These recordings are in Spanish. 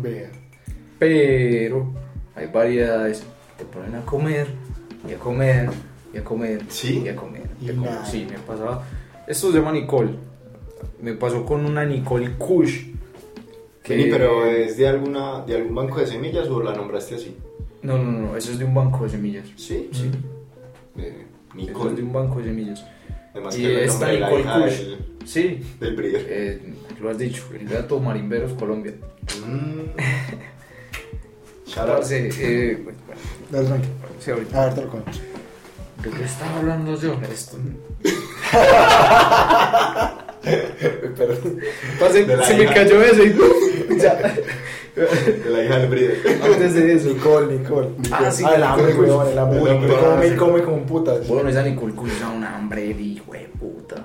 Vea. pero hay variedades. Te ponen a comer, y a comer, y a comer, ¿Sí? y a comer. Y comen. nada. Sí, me pasaba. Esto se llama Nicole. Me pasó con una Nicole Kush. Vení, pero ¿es de, alguna, de algún banco de semillas o la nombraste así? No, no, no, eso es de un banco de semillas. Sí, Sí. De Eso es de Nicole. un banco de semillas. Además Y que esta Nicole Kush. del, Sí, del breeder. eh, lo has dicho, el gato Marimberos Colombia. Mm. Parce, eh, bueno, bueno, Dale, tranquilo. sí, ahorita. A ver, te lo cuento. ¿De qué estaba hablando yo? Esto. Perdón. Parce, se me hija. cayó eso y ya. De la hija del breeder. Antes de eso. Nicole, Nicole. Ah, sí, Ah, el hambre, weón, el hambre. El hambre. Como me come como un putas. Bueno, esa Nicole Kush era un hambre hijo de puta.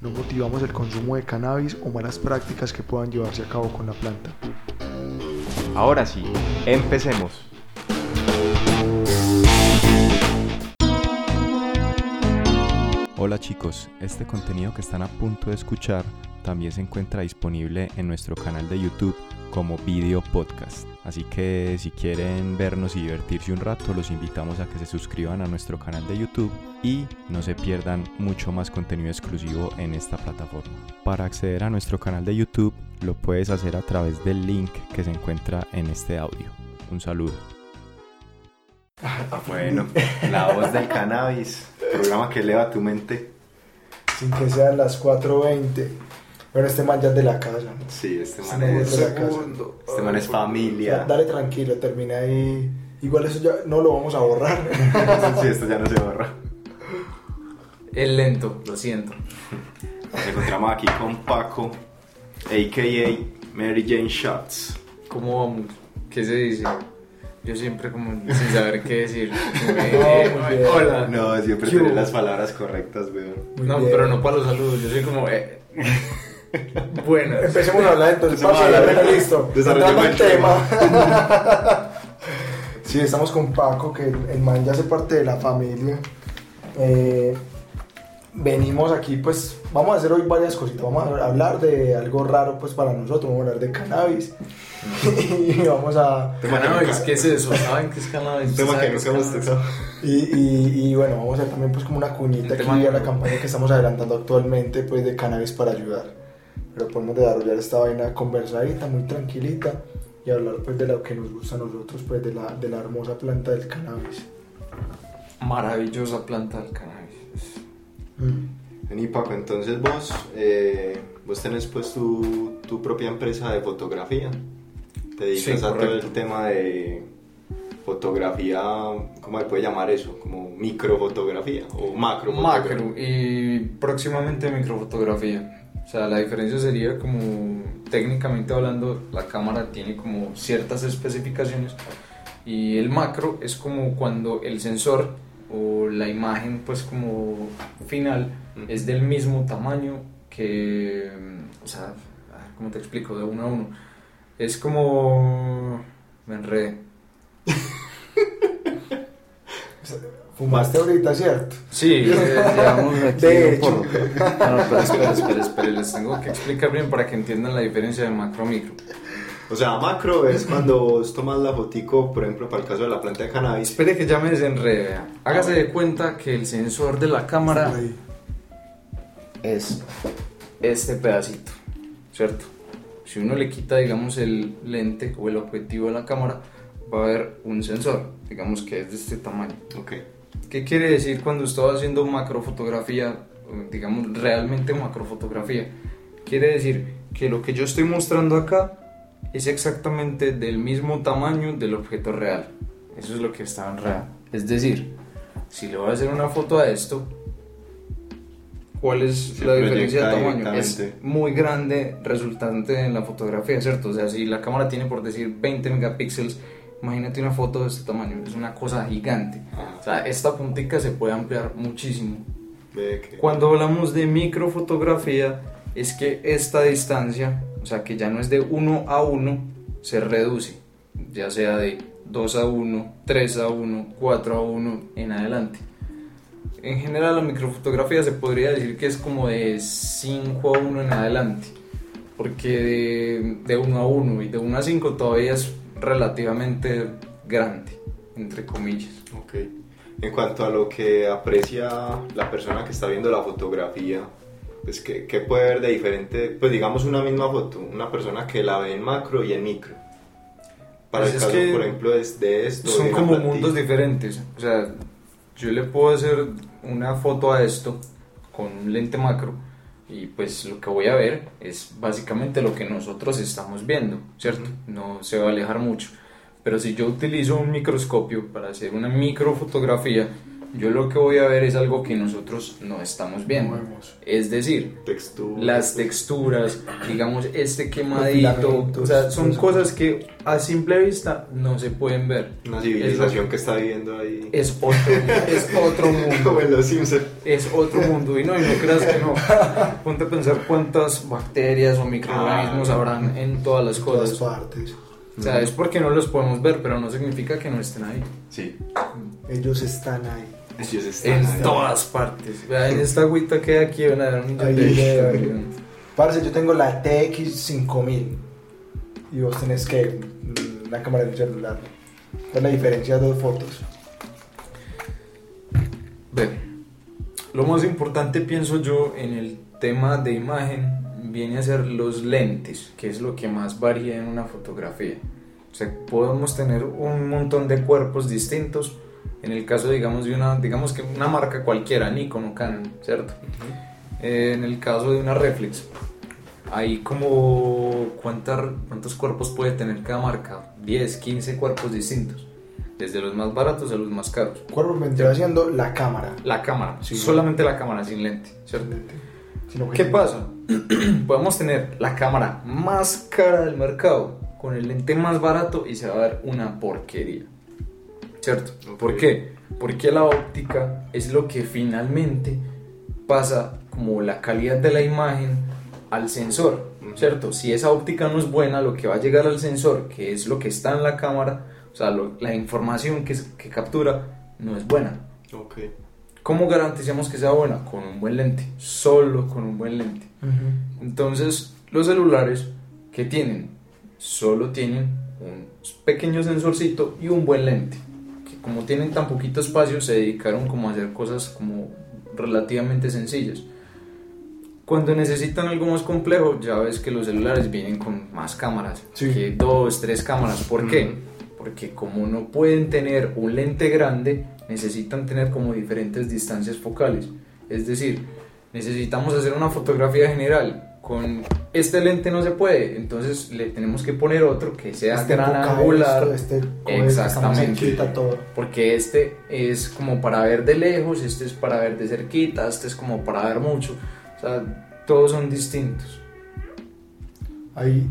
No motivamos el consumo de cannabis o malas prácticas que puedan llevarse a cabo con la planta. Ahora sí, empecemos. Hola chicos, este contenido que están a punto de escuchar también se encuentra disponible en nuestro canal de YouTube como video podcast. Así que si quieren vernos y divertirse un rato, los invitamos a que se suscriban a nuestro canal de YouTube y no se pierdan mucho más contenido exclusivo en esta plataforma. Para acceder a nuestro canal de YouTube lo puedes hacer a través del link que se encuentra en este audio. Un saludo. Bueno, la voz del cannabis. Programa que eleva tu mente. Sin que sean las 4.20. Bueno, este man ya es de la casa. ¿no? Sí, este Sí, man no, es, de la casa. este man es familia. Dale tranquilo, termina ahí. Igual eso ya no lo vamos a borrar. Sí, esto ya no se borra. Es lento, lo siento. Nos encontramos aquí con Paco, a.k.a. Mary Jane Shots. ¿Cómo vamos? ¿Qué se dice? Yo siempre como sin saber qué decir. No, eh, hola. No, siempre ¿Qué tenés hubo? las palabras correctas, weón. No, bien. pero no para los saludos. Yo soy como. Eh. bueno. Empecemos a hablar entonces. Empecemos a hablar. ya, listo. Desarrollemos el tema. sí, estamos con Paco, que el man ya hace parte de la familia. Eh, venimos aquí, pues, vamos a hacer hoy varias cositas. Vamos a hablar de algo raro, pues, para nosotros. Vamos a hablar de cannabis. y vamos a... Cannabis, ¿qué es eso? ¿Saben qué es cannabis? Tema ¿Saben que nunca hemos tocado. Y, y, y bueno, vamos a hacer también pues como una cuñita Un aquí tema a la campaña que estamos adelantando actualmente pues de cannabis para ayudar. Pero podemos desarrollar esta vaina conversadita, muy tranquilita y hablar pues de lo que nos gusta a nosotros pues de la, de la hermosa planta del cannabis. Maravillosa planta del cannabis. Mm. Vení, Paco, entonces vos, eh, vos tenés pues tu, tu propia empresa de fotografía. Te dedicas Sí, a todo el tema de fotografía, ¿cómo se puede llamar eso? Como microfotografía o macro. Macro y próximamente microfotografía. O sea, la diferencia sería como técnicamente hablando, la cámara tiene como ciertas especificaciones y el macro es como cuando el sensor o la imagen pues como final es del mismo tamaño que, o sea, ¿cómo te explico? De uno a uno. Es como... Me enredé. Fumaste ahorita, ¿cierto? Sí, eh, llevamos aquí De un hecho. porro. No, no, pero espera, espera, espera, les tengo que explicar bien para que entiendan la diferencia de macro a micro. O sea, macro es cuando vos tomas la fotico, por ejemplo, para el caso de la planta de cannabis. Espere que ya me desenrede. Hágase de cuenta que el sensor de la cámara es este pedacito, ¿cierto? Si uno le quita, digamos, el lente o el objetivo de la cámara, va a haber un sensor, digamos que es de este tamaño. Ok. ¿Qué quiere decir cuando estoy haciendo macrofotografía, digamos realmente macrofotografía? Quiere decir que lo que yo estoy mostrando acá es exactamente del mismo tamaño del objeto real. Eso es lo que está en real. Es decir, si le voy a hacer una foto a esto, ¿cuál es Se la diferencia de tamaño? Es muy grande resultante en la fotografía, ¿cierto? O sea, si la cámara tiene por decir 20 megapíxeles, imagínate una foto de este tamaño, es una cosa gigante. O sea, esta puntica se puede ampliar muchísimo. Que- Cuando hablamos de microfotografía, es que esta distancia, o sea, que ya no es de 1 a 1, se reduce, ya sea de 2 a 1, 3 a 1, 4 a 1 en adelante. En general, la microfotografía se podría decir que es como de 5 a 1 en adelante, porque de, de 1 a 1 y de 1 a 5 todavía es relativamente grande, entre comillas. Ok. En cuanto a lo que aprecia la persona que está viendo la fotografía, pues ¿qué, qué puede ver de diferente? Pues digamos una misma foto, una persona que la ve en macro y en micro. Para Pues el es caso, que por ejemplo, es de esto. de Son una como mundos diferentes. O sea, yo le puedo hacer una foto a esto con un lente macro y pues lo que voy a ver es básicamente lo que nosotros estamos viendo, ¿cierto? No se va a alejar mucho. Pero si yo utilizo un microscopio para hacer una microfotografía, yo lo que voy a ver es algo que nosotros no estamos viendo. vemos. Es decir, Textura. las texturas, digamos, este quemadito, o sea, son cosas. que a simple vista no se pueden ver. Una Es civilización lo- que está viviendo ahí. Es otro, es otro Como mundo, en los Simpsons. es otro mundo, y no, y no creas que no. Ponte a pensar cuántas bacterias o microorganismos Ah. habrán en todas las En todas cosas. partes. O sea, es porque no los podemos ver, pero no significa que no estén ahí. Sí. Ellos están ahí. Ellos están En todas partes. Vean, en esta agüita que hay aquí van a ver un millón. Parce, yo tengo la TX5000 y vos tenés que una cámara de celular. ¿Cuál es la diferencia de dos fotos? Ve, lo más importante pienso yo en el tema de imagen viene a ser los lentes, que es lo que más varía en una fotografía. O sea, podemos tener un montón de cuerpos distintos. En el caso, digamos, de una, digamos que una marca cualquiera, Nikon o Canon, ¿cierto? Eh, en el caso de una reflex, hay como ¿cuántar- cuántos cuerpos puede tener cada marca, 10, 15 cuerpos distintos, desde los más baratos a los más caros. Cuerpo vendría siendo la cámara. La cámara, Sí. solamente la cámara sin lente, ¿cierto? Sin ¿Qué pasa? Podemos tener la cámara más cara del mercado con el lente más barato y se va a ver una porquería. ¿Cierto? ¿Por qué? Porque la óptica es lo que finalmente pasa como la calidad de la imagen al sensor. ¿cierto? Si esa óptica no es buena, lo que va a llegar al sensor, que es lo que está en la cámara, o sea, lo- la información que, que captura, no es buena. Ok. ¿Cómo garantizamos que sea buena? Con un buen lente, solo con un buen lente. Entonces, los celulares que tienen, solo tienen un pequeño sensorcito y un buen lente. Como tienen tan poquito espacio, se dedicaron como a hacer cosas como relativamente sencillas. Cuando necesitan algo más complejo, ya ves que los celulares vienen con más cámaras, Sí. que dos, tres cámaras. ¿Por qué? Porque como no pueden tener un lente grande, necesitan tener como diferentes distancias focales. Es decir, necesitamos hacer una fotografía general. Con este lente no se puede, entonces le tenemos que poner otro que sea Este gran este Exactamente. cerquita, todo. Porque este es como para ver de lejos, este es para ver de cerquita, este es como para ver mucho. O sea, todos son distintos. Hay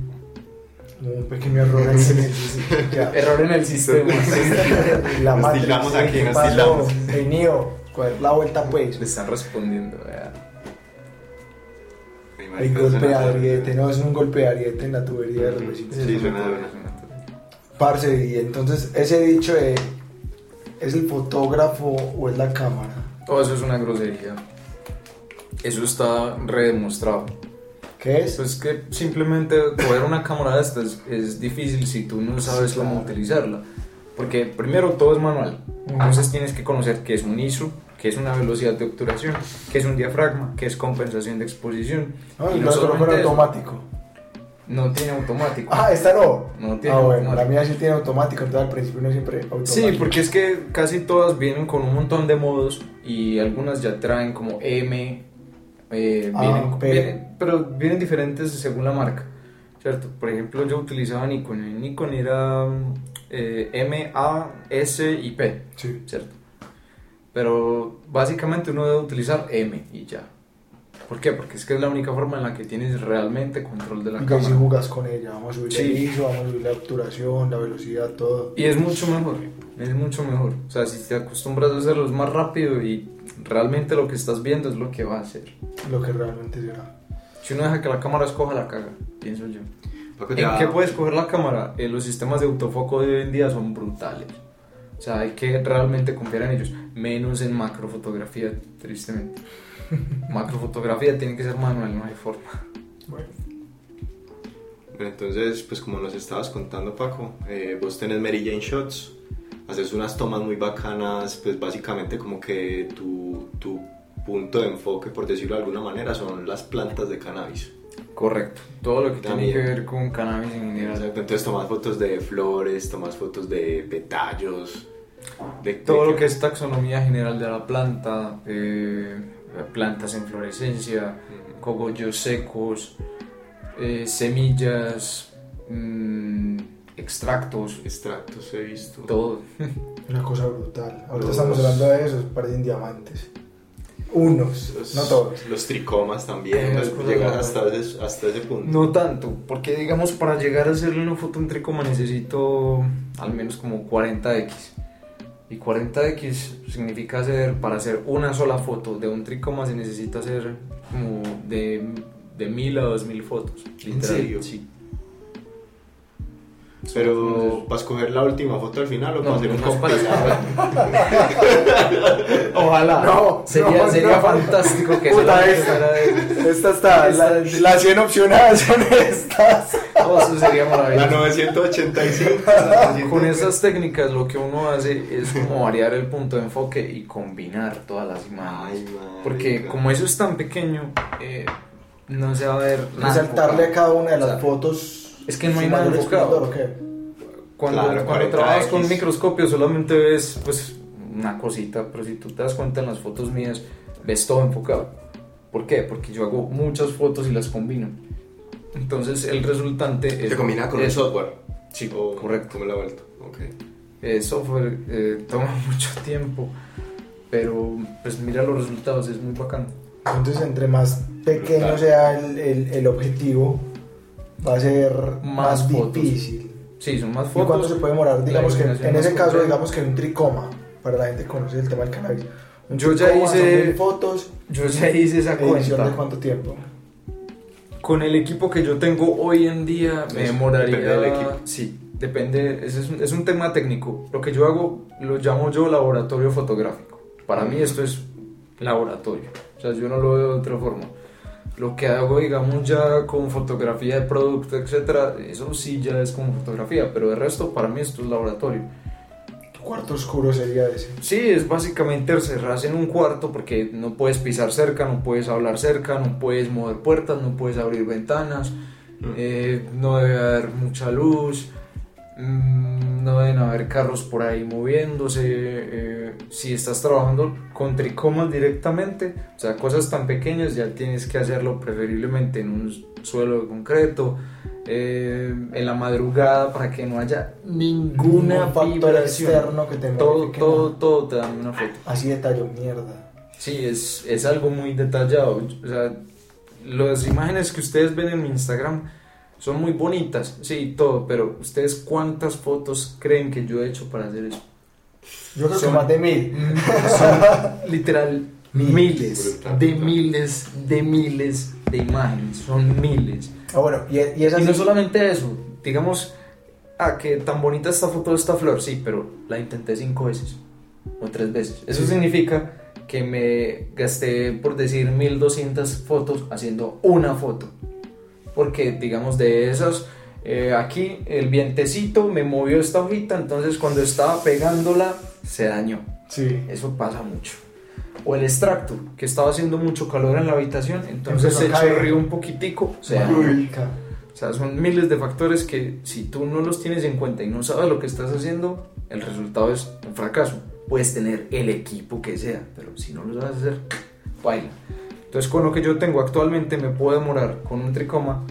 un pequeño error en el ya. Error en el sistema. La Nos aquí, ¿Qué nos. Ey, Neo, ¿cuál es la vuelta pues? Le están respondiendo. vea. Hay golpe de ariete, no, es un golpe de ariete en la tubería de los vecinos. Sí, suena de. Parce, y entonces ese dicho de ¿es el fotógrafo o es la cámara? Todo eso es una grosería. Eso está redemostrado. ¿Qué es? Pues que simplemente coger una cámara de estas es difícil si tú no sabes Sí, cómo claro. utilizarla. Porque primero todo es manual. Entonces tienes que conocer qué es un ISO, qué es una velocidad de obturación, qué es un diafragma, qué es compensación de exposición. No, y no, solo automático. no tiene automático. Ah, esta no. No tiene ah, bueno, la mía sí tiene automático, entonces al principio no siempre automático. Sí, porque es que casi todas vienen con un montón de modos y algunas ya traen como M, eh, Ah, vienen, P. vienen- pero vienen diferentes según la marca, ¿cierto? Por ejemplo, yo utilizaba Nikon, en Nikon era eh, M, A, S y P, Sí. ¿cierto? Pero básicamente uno debe utilizar M y ya. ¿Por qué? Porque es que es la única forma en la que tienes realmente control de la Y que si cámara. jugas con ella, vamos a subir Sí. el ISO, vamos a subir la obturación, la velocidad, todo. Y es mucho mejor, es mucho mejor. O sea, si te acostumbras a hacerlo es más rápido y realmente lo que estás viendo es lo que va a hacer. Lo que realmente será. Si uno deja que la cámara escoja, la caga, pienso yo. Paco, ¿En ya- qué puede escoger la cámara? Eh, los sistemas de autofoco de hoy en día son brutales. O sea, hay que realmente confiar en ellos. Menos en macrofotografía, tristemente. macrofotografía tiene que ser manual, no hay forma. Bueno, Bueno, entonces, pues como nos estabas contando, Paco, eh, vos tenés Mary Jane Shots, haces unas tomas muy bacanas, pues básicamente como que tu, tu punto de enfoque, por decirlo de alguna manera, son las plantas de cannabis. Correcto. Todo lo que tiene También. que ver con cannabis en general. Exacto, Entonces tomas fotos de flores, tomas fotos de petallos, de Todo de lo que es taxonomía general de la planta, eh, plantas en florescencia, cogollos secos, eh, semillas, mm, extractos, extractos he visto. todo. una cosa brutal. Ahorita Los- estamos hablando de eso, parecen diamantes. Unos, Los, no todos. Los tricomas también, llegar hasta ese, hasta ese punto. No tanto, porque digamos para llegar a hacerle una foto en tricoma necesito al menos como 40x. Y 40x significa hacer, para hacer una sola foto de un tricoma se necesita hacer como de, de 1000 a 2000 fotos. ¿En serio? Sí. Pero para escoger la última foto al final o No, para hacer un compilado. Ojalá. No, sería, no, sería no. fantástico que Puta, solamente esta. de- Esta está, Esta- la- las 100 opcionadas son estas. Oh, eso sería La maravilloso. 985. la 985. Con esas técnicas lo que uno hace es como variar el punto de enfoque y combinar todas las imágenes. Ay. Porque como eso es tan pequeño, eh, no se va a ver. Resaltarle a cada una de las O sea, fotos. Es que no hay nada enfocado. esplendor, ¿o qué? Cuando, Claro, cuando 40X. trabajas con microscopio solamente ves pues una cosita, pero si tú te das cuenta en las fotos mías, ves todo enfocado. ¿Por qué? Porque yo hago muchas fotos y las combino. Entonces el resultante es... ¿Te combina con es- el software? Sí, O- correcto. ¿Cómo la ha vuelto? Ok. El software eh, toma mucho tiempo, pero pues mira los resultados, es muy bacano. Entonces, entre más pequeño sea el, el- el objetivo, va a ser Más más, fotos. difícil. Sí, son más ¿Y cuánto fotos. se puede demorar? Digamos que en ese caso, compleja. digamos que un tricoma, para la gente que conoce el tema del cannabis. Un Yo ya hice- fotos, Yo ya hice esa edición de cuenta. cuánto tiempo. Con el equipo que yo tengo hoy en día me demoraría. depende del equipo. Sí, depende. ese Es un, es un tema técnico. Lo que yo hago lo llamo yo laboratorio fotográfico. Para mí esto es laboratorio. O sea, yo no lo veo de otra forma. Lo que hago, digamos, ya con fotografía de producto, etcétera, eso sí ya es como fotografía, pero de resto, para mí esto es laboratorio. Tu cuarto oscuro sería ese. Sí, es básicamente encerrarse en un cuarto porque no puedes pisar cerca, no puedes hablar cerca, no puedes mover puertas, no puedes abrir ventanas, Mm. eh, no debe haber mucha luz, mm, no deben haber carros por ahí moviéndose. eh, si estás trabajando con tricomas directamente, o sea, cosas tan pequeñas, ya tienes que hacerlo preferiblemente en un suelo de concreto. eh, en la madrugada para que no haya ninguna factor externo que te Todo, todo, todo te dan una foto. Así de tallo, mierda. Sí, es, es algo muy detallado. O sea, las imágenes que ustedes ven en mi Instagram son muy bonitas, sí, todo, pero ustedes cuántas fotos creen que yo he hecho para hacer eso? Yo creo que Son- más de mil. Son literal Miles. miles Brutal, de brutal. miles de miles de imágenes, son miles. Ah, bueno, y, y esas Y no solamente eso, digamos, ah, que tan bonita esta foto de esta flor, sí, pero la intenté cinco veces o tres veces. Eso Sí. significa que me gasté, por decir, 1200 fotos haciendo una foto. Porque, digamos, de esas, eh, aquí el vientecito me movió esta hojita, entonces cuando estaba pegándola se dañó. Sí. Eso pasa mucho. O el extracto, que estaba haciendo mucho calor en la habitación, entonces se chorrió un poquitico, se dañó. O sea, son miles de factores que si tú no los tienes en cuenta y no sabes lo que estás haciendo, el resultado es un fracaso. Puedes tener el equipo que sea, pero si no lo sabes hacer, baila. Entonces, con lo que yo tengo actualmente me puedo demorar con un tricoma.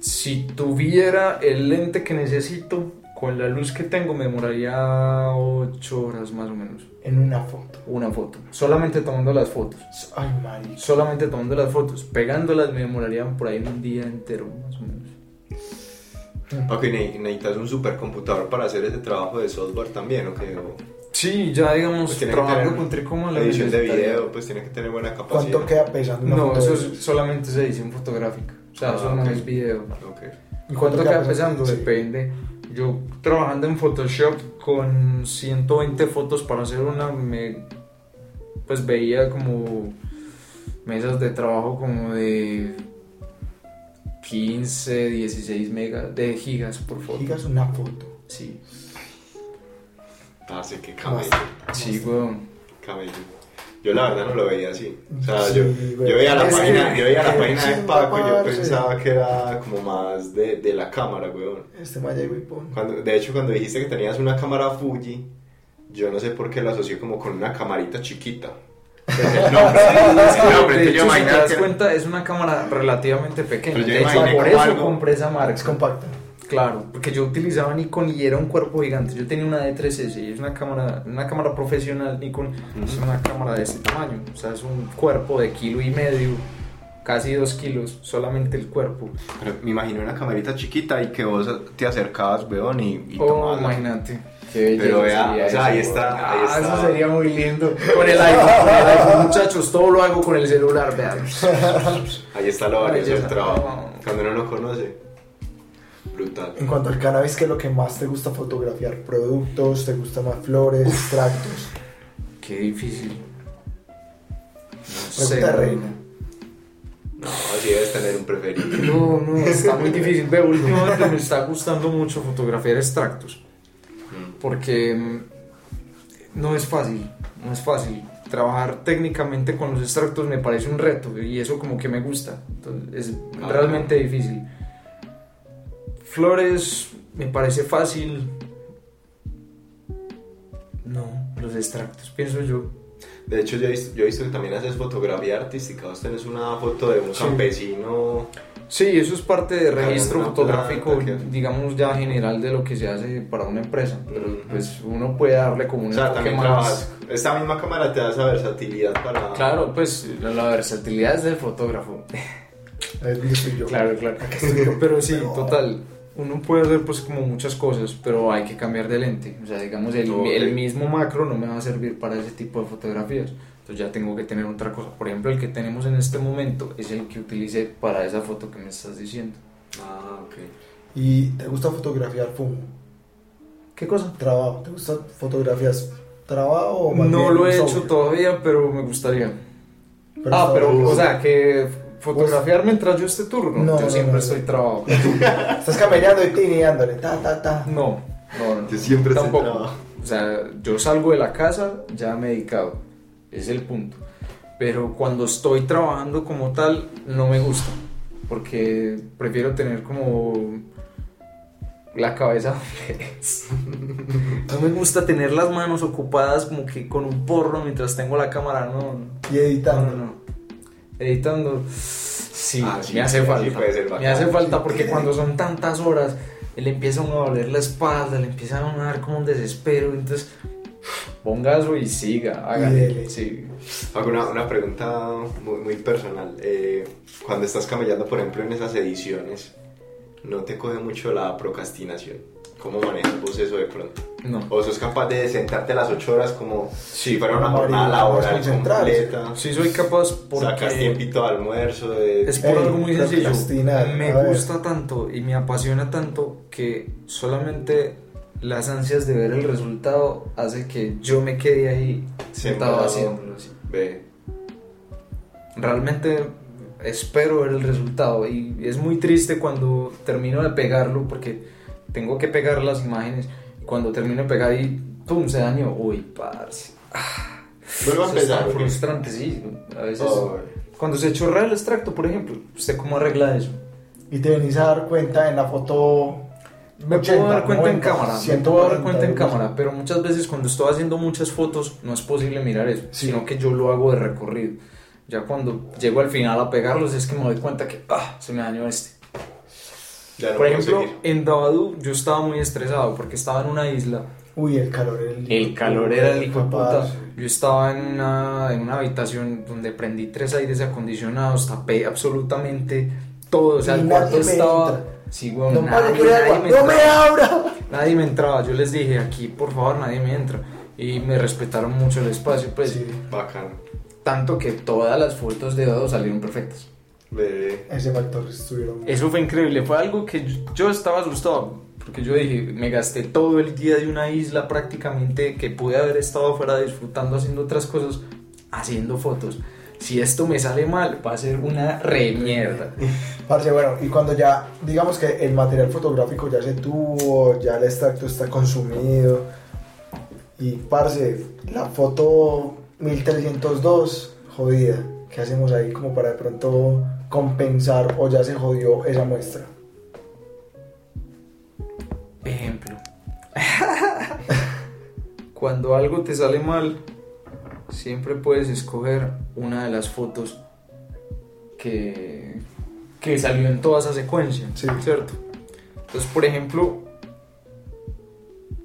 Si tuviera el lente que necesito, con la luz que tengo me demoraría 8 horas más o menos. En una foto. Una foto. Solamente tomando las fotos. Ay, marica. Solamente tomando las fotos. Pegándolas me demorarían por ahí un día entero, más o menos. Ne- necesitas un supercomputador para hacer ese trabajo de software también, ¿o qué? O Sí, ya digamos, pues trabajando con Tricoma la edición de video, pues tiene que tener buena capacidad. ¿Cuánto queda pesando una No, eso es, solamente es edición fotográfica. O sea, Ah, eso no es video. Ok. ¿Y ¿Cuánto queda pesando? Sí. Depende. Yo trabajando en Photoshop con 120 fotos para hacer una, me pues veía como mesas de trabajo como de 15, 16 megas, de gigas por foto. Gigas una foto. Sí, Parce, qué camello. sí, weón. camello. Yo la verdad no lo veía así. O sea, Sí, yo, yo veía la Es página, que- yo veía la página de Paco y yo pensaba que era como más de, de la cámara, weón. Este maya y huipón. Cuando, de hecho, cuando dijiste que tenías una cámara Fuji, yo no sé por qué la asocié como con una camarita chiquita. De yo hecho, si te das que- cuenta, es una cámara relativamente pequeña. Pero yo De hecho, imaginé por eso algo- compré esa marca. Es compacta. Claro, porque yo utilizaba Nikon y era un cuerpo gigante. Yo tenía una D3S y es una cámara, una cámara profesional Nikon, es una cámara de este tamaño. O sea, es un cuerpo de kilo y medio, casi dos kilos, solamente el cuerpo. Pero me imaginé una camarita chiquita y que vos te acercabas, weón, y, y Oh, tomabas. imagínate. Qué belleza Pero vea, o sea, ahí está, ahí Ah, está. Eso sería muy lindo. Con el iPhone, con el iPhone, muchachos, todo lo hago con el celular, vean. Ahí está lo valioso del trabajo. Cuando uno lo conoce, brutal. En cuanto al cannabis, ¿qué es lo que más te gusta fotografiar? ¿Productos? ¿Te gustan más flores? ¿Extractos? Qué difícil. No sé. Pregunta reina. No, así debes tener un preferido. No, no, está muy difícil. Veo, últimamente me está gustando mucho fotografiar extractos. Mm. Porque mm, no es fácil, no es fácil. Trabajar técnicamente con los extractos me parece un reto y eso como que me gusta. Entonces, es Ah, realmente difícil. Flores me parece fácil. No, los extractos, pienso yo. De hecho, yo he, visto, yo he visto que también haces fotografía artística. Vos tenés una foto de un Sí. campesino. Sí, eso es parte de registro fotográfico, digamos ya general de lo que se hace para una empresa. Pero Ujú. pues uno puede darle como un O sea, enfoque también más- trabajas. Esta misma cámara te da esa versatilidad para. Claro, pues la, la versatilidad es del fotógrafo. Yo. claro, claro. Pero sí, total. Uno puede hacer pues como muchas cosas, pero hay que cambiar de lente. O sea, digamos, el, Ok. el mismo macro no me va a servir para ese tipo de fotografías. Entonces ya tengo que tener otra cosa. Por ejemplo, el que tenemos en este momento es el que utilicé para esa foto que me estás diciendo. Ah, ok. ¿Y te gusta fotografiar fumo? ¿Qué cosa? ¿Trabajo? ¿Te gusta fotografías trabajo o más No bien lo he hecho todavía, pero me gustaría. Pero ah, pero, o sea, que fotografiar mientras yo esté turno. No, yo no, siempre no, estoy no. trabajo. Estás caminando y tineándole, ta, ta, ta. No, no, no. Yo siempre estoy Tampoco. O sea, yo salgo de la casa ya medicado. Es el punto. Pero cuando estoy trabajando como tal, no me gusta. Porque prefiero tener como la cabeza. No me gusta tener las manos ocupadas como que con un porro mientras tengo la cámara. No, no. Y No, editando. no, no. Editando. Sí, Ah, sí, me hace sí, falta. puede ser me hace falta Sí, porque cuando son tantas horas, le empieza a uno a doler la espalda, le empieza a uno a dar como un desespero. Entonces, pongazo y siga, hágale. Sí. Hago una, una pregunta muy, muy personal. Eh, cuando estás camellando, por ejemplo, en esas ediciones, ¿no te coge mucho la procrastinación? ¿Cómo manejas vos eso de pronto? No. ¿O sos capaz de sentarte las 8 horas como si fuera una jornada laboral completa? Sí soy capaz porque... Sacas tiempito de almuerzo, de... Es por Ey, algo muy sencillo. Me gusta tanto y me apasiona tanto que solamente las ansias de ver el resultado hace que yo me quede ahí sentado haciéndolo así. Ve. Realmente espero ver el resultado y es muy triste cuando termino de pegarlo porque tengo que pegar las imágenes y cuando termino de pegar y pum se dañó. Uy, parce. Vuelvo a es empezar. tan ¿o qué? frustrante, sí. A veces Ay. cuando se chorrea el extracto, por ejemplo, ¿usted cómo arregla eso? Y te venís a dar cuenta en la foto. Me 80, puedo dar cuenta 90, en cámara, me 140, puedo dar cuenta en cámara, pero muchas veces cuando estoy haciendo muchas fotos no es posible mirar eso, Sí. sino que yo lo hago de recorrido. Ya cuando llego al final a pegarlos es que me doy cuenta que ah, se me dañó este. Ya Por ejemplo, seguir. en Dabadú yo estaba muy estresado porque estaba en una isla. Uy, el calor era el El calor era el hijo de puta. Yo estaba en una, en una habitación donde prendí tres aires acondicionados, tapé absolutamente todo. O sea, Y el nadie cuarto estaba. entra. Sí, weón, No, nadie, nadie me ¡No entraba. me abra! Nadie me entraba. Yo les dije, aquí por favor nadie me entra. Y me respetaron mucho el espacio, pues. Sí, Bacano. Tanto que todas las fotos de Dado salieron perfectas. Bebé. ese factor estuvieron. Eso fue increíble, fue algo que yo, estaba asustado, porque yo dije, me gasté todo el día de una isla prácticamente que pude haber estado afuera disfrutando haciendo otras cosas, haciendo fotos. Si esto me sale mal, va a ser una re mierda. Parce, bueno, y cuando ya, digamos que el material fotográfico ya se tuvo, ya el extracto está consumido, y parce, la foto 1302, jodida, ¿qué hacemos ahí como para de pronto compensar o ya se jodió esa muestra? Ejemplo. Cuando algo te sale mal, siempre puedes escoger una de las fotos que, que salió en toda esa secuencia, Sí. ¿cierto? Entonces, por ejemplo,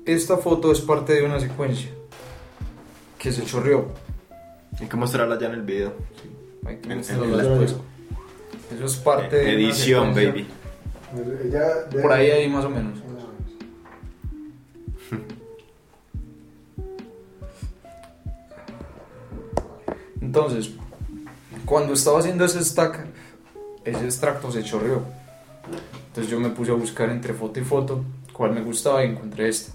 esta foto es parte de una secuencia que se chorreó. Hay que mostrarla ya en el video. Hay que En- después. Eso es parte de Edición, baby. Por ahí, ahí más o menos. Entonces, cuando estaba haciendo ese stack, ese extracto se chorreó. Entonces yo me puse a buscar entre foto y foto cuál me gustaba y encontré esta.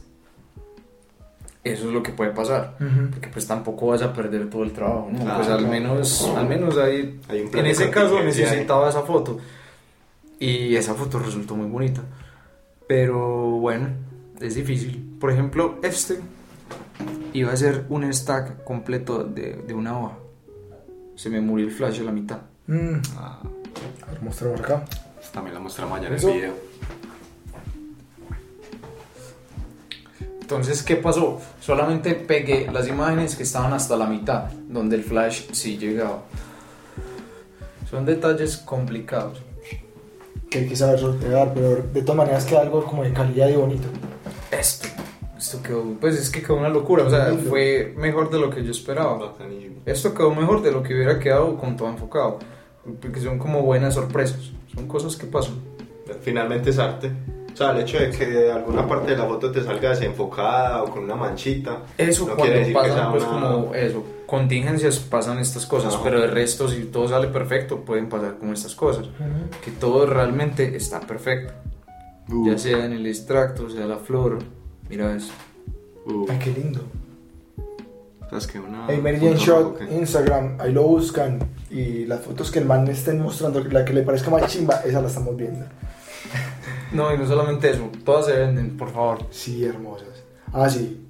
Eso es lo que puede pasar, Ujú. porque pues tampoco vas a perder todo el trabajo, ¿no? Claro. pues al menos, al menos ahí, Hay un plan en de ese caso necesitaba esa foto y esa foto resultó muy bonita. Pero bueno, es difícil. Por ejemplo, este iba a ser un stack completo de, de una hoja. Se me murió el flash a la mitad. Mm, Ah, a ver, mostramos acá. también la mostramos allá en el video. Entonces, ¿qué pasó? Solamente pegué las imágenes que estaban hasta la mitad, donde el flash sí llegaba. Son detalles complicados. Que hay que saber sortear, pero de todas maneras queda algo como de calidad y bonito. Esto, esto quedó, pues es que quedó una locura, o sea, fue mejor de lo que yo esperaba. Esto quedó mejor de lo que hubiera quedado con todo enfocado, porque son como buenas sorpresas, son cosas que pasan. Finalmente es arte. O sea, el hecho de que alguna parte de la foto te salga desenfocada o con una manchita. Eso no cuando decir que pasan, sea pues una- como eso, contingencias pasan estas cosas, Ajá. pero de resto si todo sale perfecto pueden pasar como estas cosas, que todo realmente está perfecto, Uh, ya sea en el extracto, sea la flor, mira eso. uh. Ay, qué lindo. ¿Sabes qué? Una. Emergent punto Shot, ¿qué? Instagram, ahí lo buscan. Y las fotos que el man estén mostrando, la que le parezca más chimba, esa la estamos viendo. No, y no solamente eso, todas se venden, por favor. Sí, hermosas. Ah, sí.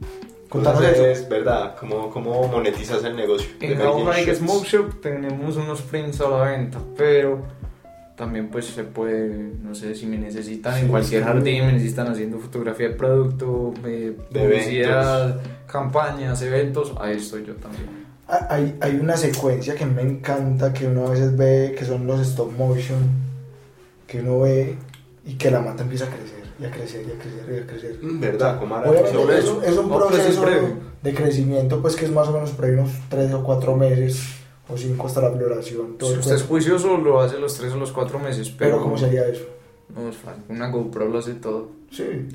Contanos Entonces, eso. es verdad, ¿cómo, cómo monetizas el negocio? En Shots? Smoke Shop tenemos unos prints a la venta, pero también pues se puede, no sé, si me necesitan Sí, en cualquier sí. jardín, me necesitan haciendo fotografía de producto, eh, De publicidad, campañas, eventos, ahí estoy yo también. Ah, Hay, hay una secuencia que me encanta, que uno a veces ve, que son los stop motion, que uno ve y que la mata empieza a crecer, y a crecer, y a crecer, y a crecer. Mm, ¿Verdad? ¿Cómo hará Obviamente sobre es, eso? un- es un No, pero eso es proceso de crecimiento, pues que es más o menos por ahí unos 3 o 4 meses, o 5 hasta la floración. Todo Si usted es juicioso, lo hace los 3 o los 4 meses, pero, Pero ¿cómo sería eso? no es fácil. Una GoPro lo hace todo. Sí.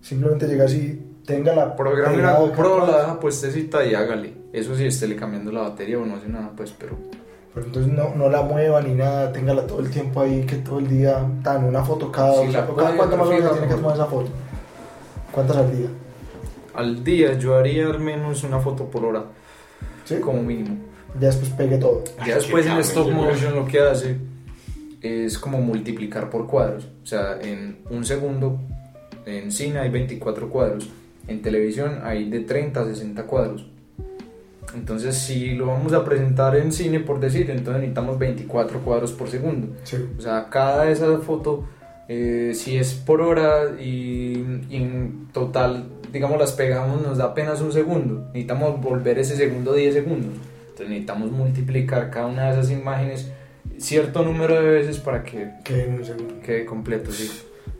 Simplemente llega así, tenga la Programe una GoPro, la deja puestecita y hágale. Eso sí, estéle cambiando la batería o no hace nada, pues, pero Pero entonces no, no la mueva ni nada, téngala todo el tiempo ahí, que todo el día, tan una foto cada o puede cuánto más o menos tiene que tomar esa foto. ¿Cuántas al día? al día yo haría al menos una foto por hora, ¿Sí? como mínimo. Ya después pegue todo. Ya después en stop motion lo que hace es como multiplicar por cuadros. O sea, en un segundo en cine hay 24 cuadros, en televisión hay de 30 a 60 cuadros. Entonces, si lo vamos a presentar en cine, por decir, entonces necesitamos 24 cuadros por segundo. Sí. O sea, cada esa foto, eh, si es por hora y, y en total, digamos, las pegamos, nos da apenas un segundo. Necesitamos volver ese segundo 10 segundos. Entonces necesitamos multiplicar cada una de esas imágenes cierto número de veces para que Que en un segundo. quede completo, sí.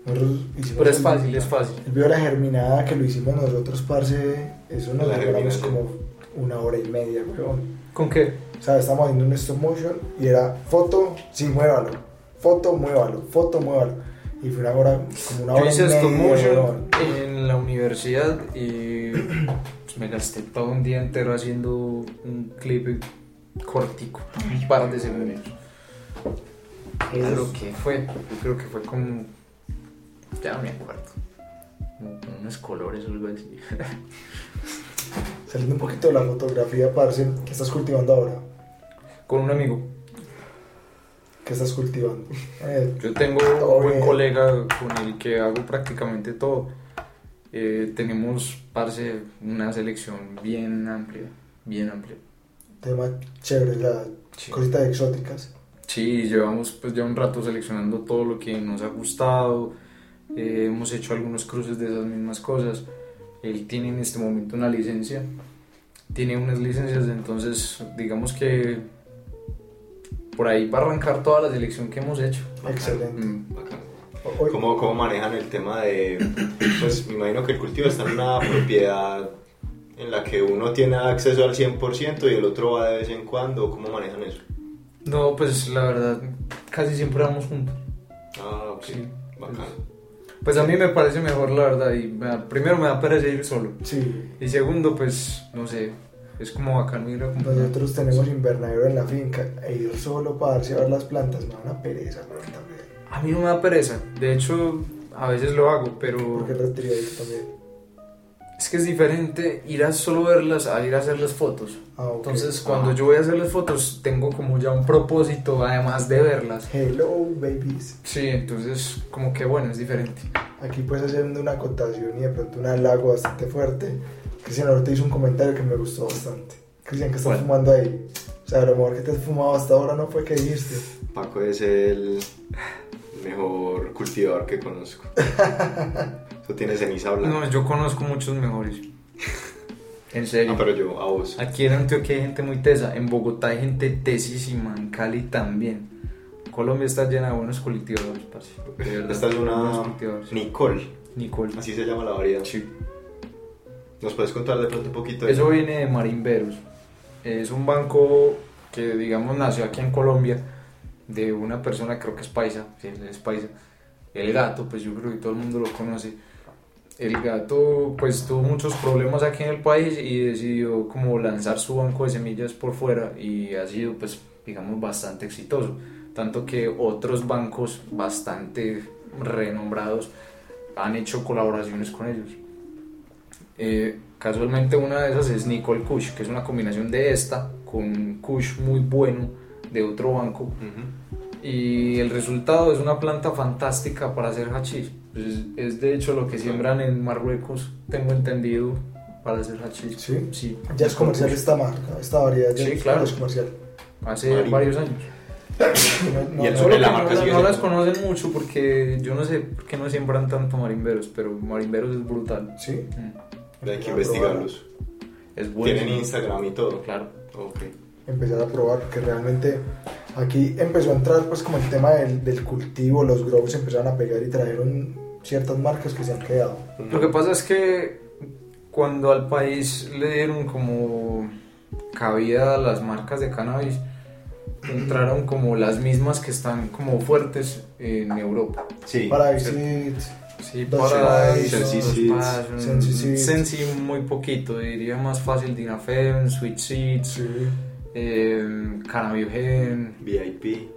Pero es el- fácil, es fácil. El video de la germinada que lo hicimos nosotros, parce, eso nos La como una hora y media, weón. ¿Con qué? O sea, estábamos haciendo un stop motion y era foto, sí, muévalo. Foto, muévalo. Foto, muévalo. Y fue una hora, como una Yo hora y media, stop motion weón. en la universidad y pues, me gasté todo un día entero haciendo un clip cortico, un par de. Era lo que fue, yo creo que fue como, ya no me acuerdo, con unos colores o algo así. Saliendo un poquito de la fotografía, parce, ¿qué estás cultivando ahora? Con un amigo, ¿Qué estás cultivando? Eh, yo tengo un buen bien. colega con el que hago prácticamente todo. Eh, tenemos, parce, una selección bien amplia, bien amplia. tema chévere, la Sí. cositas exóticas. Sí, llevamos pues ya un rato seleccionando todo lo que nos ha gustado, eh, hemos hecho algunos cruces de esas mismas cosas. Él tiene en este momento una licencia, tiene unas licencias, entonces digamos que por ahí va a arrancar toda la selección que hemos hecho. Excelente. Mm, ¿Cómo, ¿Cómo manejan el tema de.? Pues me imagino que el cultivo está en una propiedad en la que uno tiene acceso al 100% y el otro va de vez en cuando. ¿Cómo manejan eso? No, pues la verdad, casi siempre vamos juntos. Ah, ok. Sí. Bacán. Pues a mí me parece mejor, la verdad, y me da- primero me da pereza ir solo. Sí, Y segundo, pues, no sé, es como bacán ir acompañado. nosotros tenemos invernadero en la finca e ir solo para darse a ver las plantas me da una pereza, weón, también. A mí no me da pereza, de hecho a veces lo hago, pero Porque retribuidito también. Es que es diferente ir a solo verlas a ir a hacer las fotos. Ah, ok. Entonces Ah. cuando yo voy a hacer las fotos tengo como ya un propósito además de verlas. Hello, babies. Sí, entonces como que bueno, es diferente. Aquí puedes haciendo una acotación y de pronto un halago bastante fuerte. Cristian ahorita hizo un comentario que me gustó bastante. Cristian, ¿qué estás ¿Cuál? fumando ahí? O sea, lo mejor que te has fumado hasta ahora no fue que dijiste. Paco es el mejor cultivador que conozco. Eso tiene ceniza blanca. No, yo conozco muchos mejores. En serio. Ah, pero yo, a vos. Aquí en Antioquia hay gente muy tesa, en Bogotá hay gente tesísima, en Cali también. Colombia está llena de buenos cultivadores, parce. Esta es una. Nicole, Nicole. así se llama la variedad. Sí. ¿Nos puedes contar de pronto un poquito de Eso viene de Marimberos. Es un banco que, digamos, nació aquí en Colombia de una persona, creo que es paisa, sí, es paisa. El gato, pues yo creo que todo el mundo lo conoce. El gato, pues tuvo muchos problemas aquí en el país y decidió como lanzar su banco de semillas por fuera y ha sido, pues, digamos, bastante exitoso. Tanto que otros bancos bastante renombrados han hecho colaboraciones con ellos. Eh, casualmente una de esas es Nicole Kush, que es una combinación de esta con Kush muy bueno de otro banco. Y el resultado es una planta fantástica para hacer hachís. Pues es, es de hecho lo que siembran en Marruecos, tengo entendido, para hacer hachís. ¿Sí? Sí. Ya es comercial esta marca, esta variedad ya Sí, es- claro. es comercial. Hace Marín. varios años. No, Y el no, que la no, marca sigue no las conocen mucho porque yo no sé por qué no siembran tanto marimberos, pero marimberos es brutal. Sí, Mm. Hay que investigarlos. Es bueno. Tienen Instagram y todo. Claro. Ok. empezar a probar porque realmente aquí empezó a entrar pues como el tema del, del cultivo, los grows empezaron a pegar y trajeron ciertas marcas que se han quedado. Lo que pasa es que cuando al país le dieron como cabida a las marcas de cannabis, entraron como las mismas que están como fuertes en Europa. Sí. Paradise Sí, Dos Paradise, Sensi Sensi muy poquito, diría más fácil Dinafem, Sweet Seeds, sí. eh, Cannabiogen, VIP.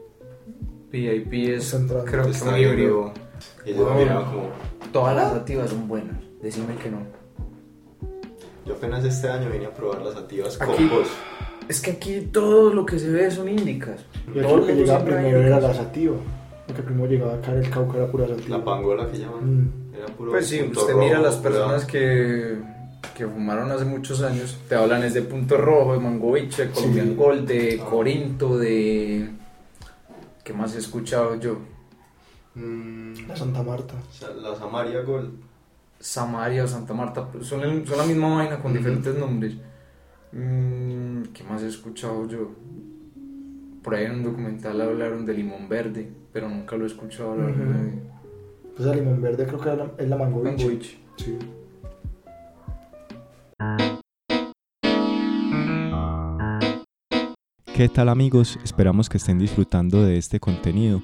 VIP es entrando. creo que Está un híbrido. Viendo. Y ellos Wow. me miraban como. Todas las activas son buenas, decime que no. Yo apenas este año vine a probar las activas con Aquí- vos. Es que aquí todo lo que se ve son índicas. Y aquí Todo lo que llegaba primero era la sativa. Lo que primero llegaba acá el cauca, era pura sativa. La pangola que llaman. Mm. Era puro. Pues sí, usted rojo, mira las pura- personas que, que fumaron hace muchos años, te hablan es de Punto Rojo, de Mangoviche, de Colombian Sí. Gold, de Ah. Corinto, de... ¿Qué más he escuchado yo? Mm, La Santa Marta. la Samaria Gold. Samaria o Santa Marta, pues, son, el- son la misma vaina con diferentes nombres. Mm, ¿Qué más he escuchado yo? Por ahí en un documental hablaron de limón verde, pero nunca lo he escuchado hablar Ujú. de- Esa limón verde creo que es la, es la mango beach. Mango Beach. Sí. ¿Qué tal amigos? Esperamos que estén disfrutando de este contenido.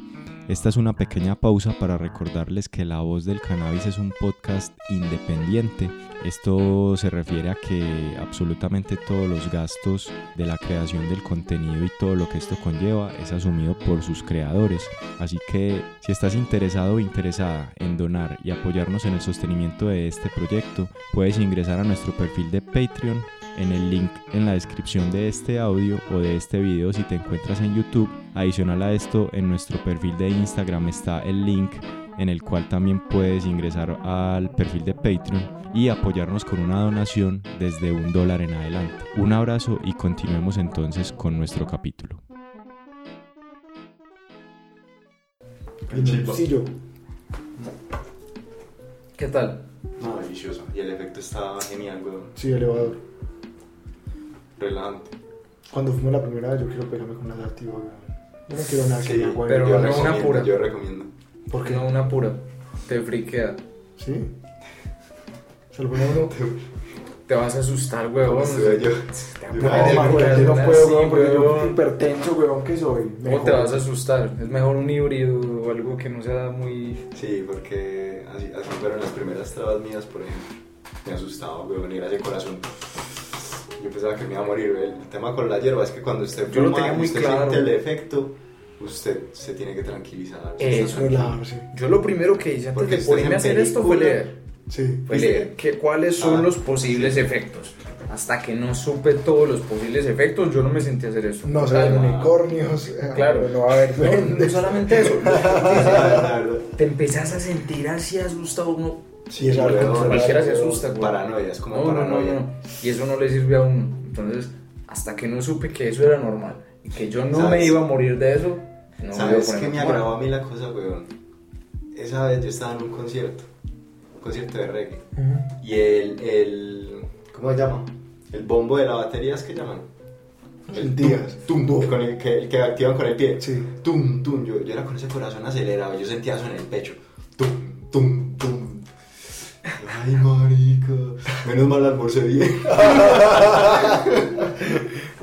Esta es una pequeña pausa para recordarles que La Voz del Cannabis es un podcast independiente. Esto se refiere a que absolutamente todos los gastos de la creación del contenido y todo lo que esto conlleva es asumido por sus creadores. Así que si estás interesado o interesada en donar y apoyarnos en el sostenimiento de este proyecto, puedes ingresar a nuestro perfil de Patreon en el link en la descripción de este audio o de este video si te encuentras en YouTube. Adicional a esto, en nuestro perfil de Instagram está el link en el cual también puedes ingresar al perfil de Patreon y apoyarnos con una donación desde un dólar en adelante. Un abrazo y continuemos entonces con nuestro capítulo. ¿Qué tal? No, delicioso. Y el efecto está genial, weón. Sí, elevador. Relajante. Cuando fuimos la primera vez, yo quiero pegarme con una weón. Yo no quiero nada que Sí, me agüe. pero yo no una pura. Yo recomiendo. ¿Por qué? No, una pura. Te friquea. ¿Sí? Se lo pone uno. Te vas a asustar, huevón. Como estuve yo. Te a No, No, el marica, yo no puedo, así, weón, porque yo huevón. hipertenso, weón, que soy. ¿Cómo te vas a asustar? Es mejor un híbrido o algo que no sea muy... Sí, porque así, así fueron las primeras trabas mías, por ejemplo. Me asustaba, weón, ir a ese corazón. Yo pensaba que me iba a morir. El tema con la hierba es que cuando usted Yo lo fuma tenía muy usted claro. siente el efecto, usted se tiene que tranquilizar. está Eso. tranquilo. Yo lo primero que hice antes Porque de ponerme a hacer esto fue leer. Sí. Fue leer que, cuáles son Ah, los posibles efectos. Hasta que no supe todos los posibles efectos, yo no me sentí a hacer eso. No se ven unicornios. eh, Claro. No va a haber No, solamente eso. Te empezás a sentir así asustado uno. Sí, es algo Cualquiera se asusta, güey. Paranoia, es como No, no, no, paranoia. no. Y eso no le sirve a uno. Entonces, hasta que no supe que eso era normal y que yo no me iba a morir de eso, no ¿Sabes qué me agravó a mí la cosa, weón? Esa vez yo estaba en un concierto, un concierto de reggae, y el, el ¿cómo se llama? El bombo de la batería es que llaman. El Díaz. tum, tum, con el que, el que activan con el pie. Sí. Tum, tum, yo, yo era con ese corazón acelerado, yo sentía eso en el pecho. Tum, tum. Ay, marica. Menos mal almorcé bien.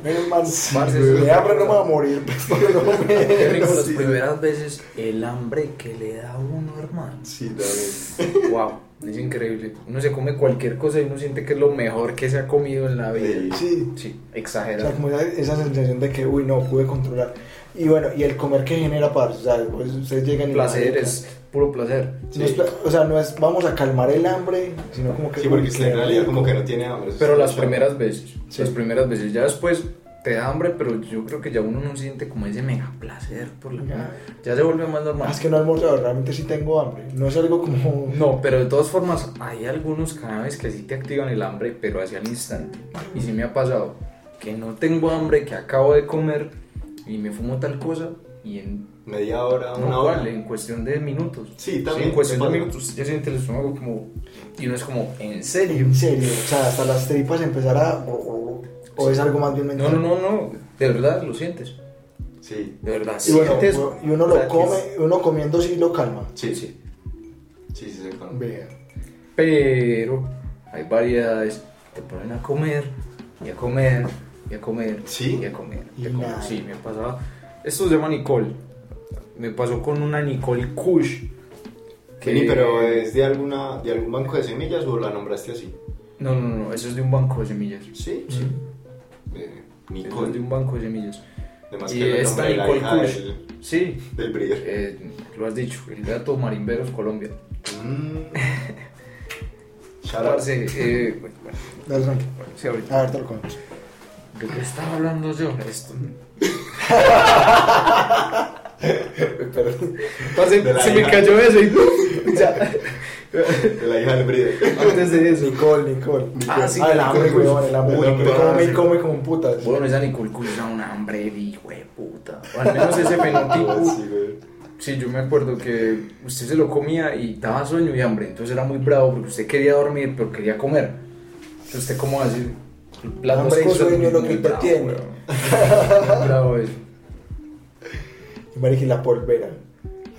Menos mal. Parce, de hambre no me va a morir. pero no me- Qué rico las primeras veces el hambre que le da a uno, hermano. Sí, también. Wow, es increíble. Uno se come cualquier cosa y uno siente que es lo mejor que se ha comido en la vida. Sí. Sí, O sea, exagerado. como esa, esa sensación de que, uy, no, pude controlar. Y bueno, y el comer que genera paz. O sea, pues ustedes llegan y. Placer, es puro placer. no es o sea, no es vamos a calmar el hambre, sino como que. Sí, porque uy, en realidad como que no tiene hambre. Pero las primeras veces, Sí. las primeras veces, ya después te da hambre, pero yo creo que ya uno no siente como ese mega placer por la Ya. Ya se vuelve más Ah, normal. es que no he almorzado, realmente sí tengo hambre. No es algo como. No, pero de todas formas, hay algunos cannabis que sí te activan el hambre, pero hacia el instante. Y sí me ha pasado que no tengo hambre, que acabo de comer y me fumo tal cosa y en, Media hora, una no, hora. ¿cuál? en cuestión de minutos. Sí, también, en cuestión de minutos ya siente el estómago como... Y uno es como, ¿en serio? En serio, o sea, hasta las tripas empezar a. O es algo más bien No, mental. no, no, no, de verdad lo sientes. Sí, De verdad, Y bueno, sientes... y uno lo que come, es- uno comiendo sí lo calma. sí, sí. Sí, sí, se conoce. Vea. Pero hay variedades. Te ponen a comer, y a comer, y a comer, ¿Sí? y a comer. Y y a comer. nada. Sí, me pasaba. Esto se llama Nicole. Me pasó con una Nicole Kush. Vení, pero es de alguna de algún banco de semillas o la nombraste así? No, no, no, eso es de un banco de semillas. Sí, Sí. De es Nicole. de un banco de semillas. Además Y que esta Nicole Kush. Sí, del breeder. eh, lo has dicho, el gato Marimberos Colombia. Mm. Parce, eh, bueno, bueno, Dale, tranqui. sí, ahorita. A ver, te lo. ¿De qué estaba hablando yo? Esto. Perdón. Parce, se me cayó eso y ya. De la hija del breeder. Antes de eso. Nicole, Nicole. Ah, sí, el Nicole, hambre, weón, el hambre. El hambre pero- come como un putas. Bueno, esa Nicole Kush era un hambre de hijo de puta. O al menos ese fenotipo. Sí, güey. Sí, yo me acuerdo que usted se lo comía y daba sueño y hambre. Entonces era muy bravo porque usted quería dormir, pero quería comer. Entonces usted, ¿cómo así? Las dos Hambre y sueño es lo que te bravo, tiene. bravo eso. Y la polvera.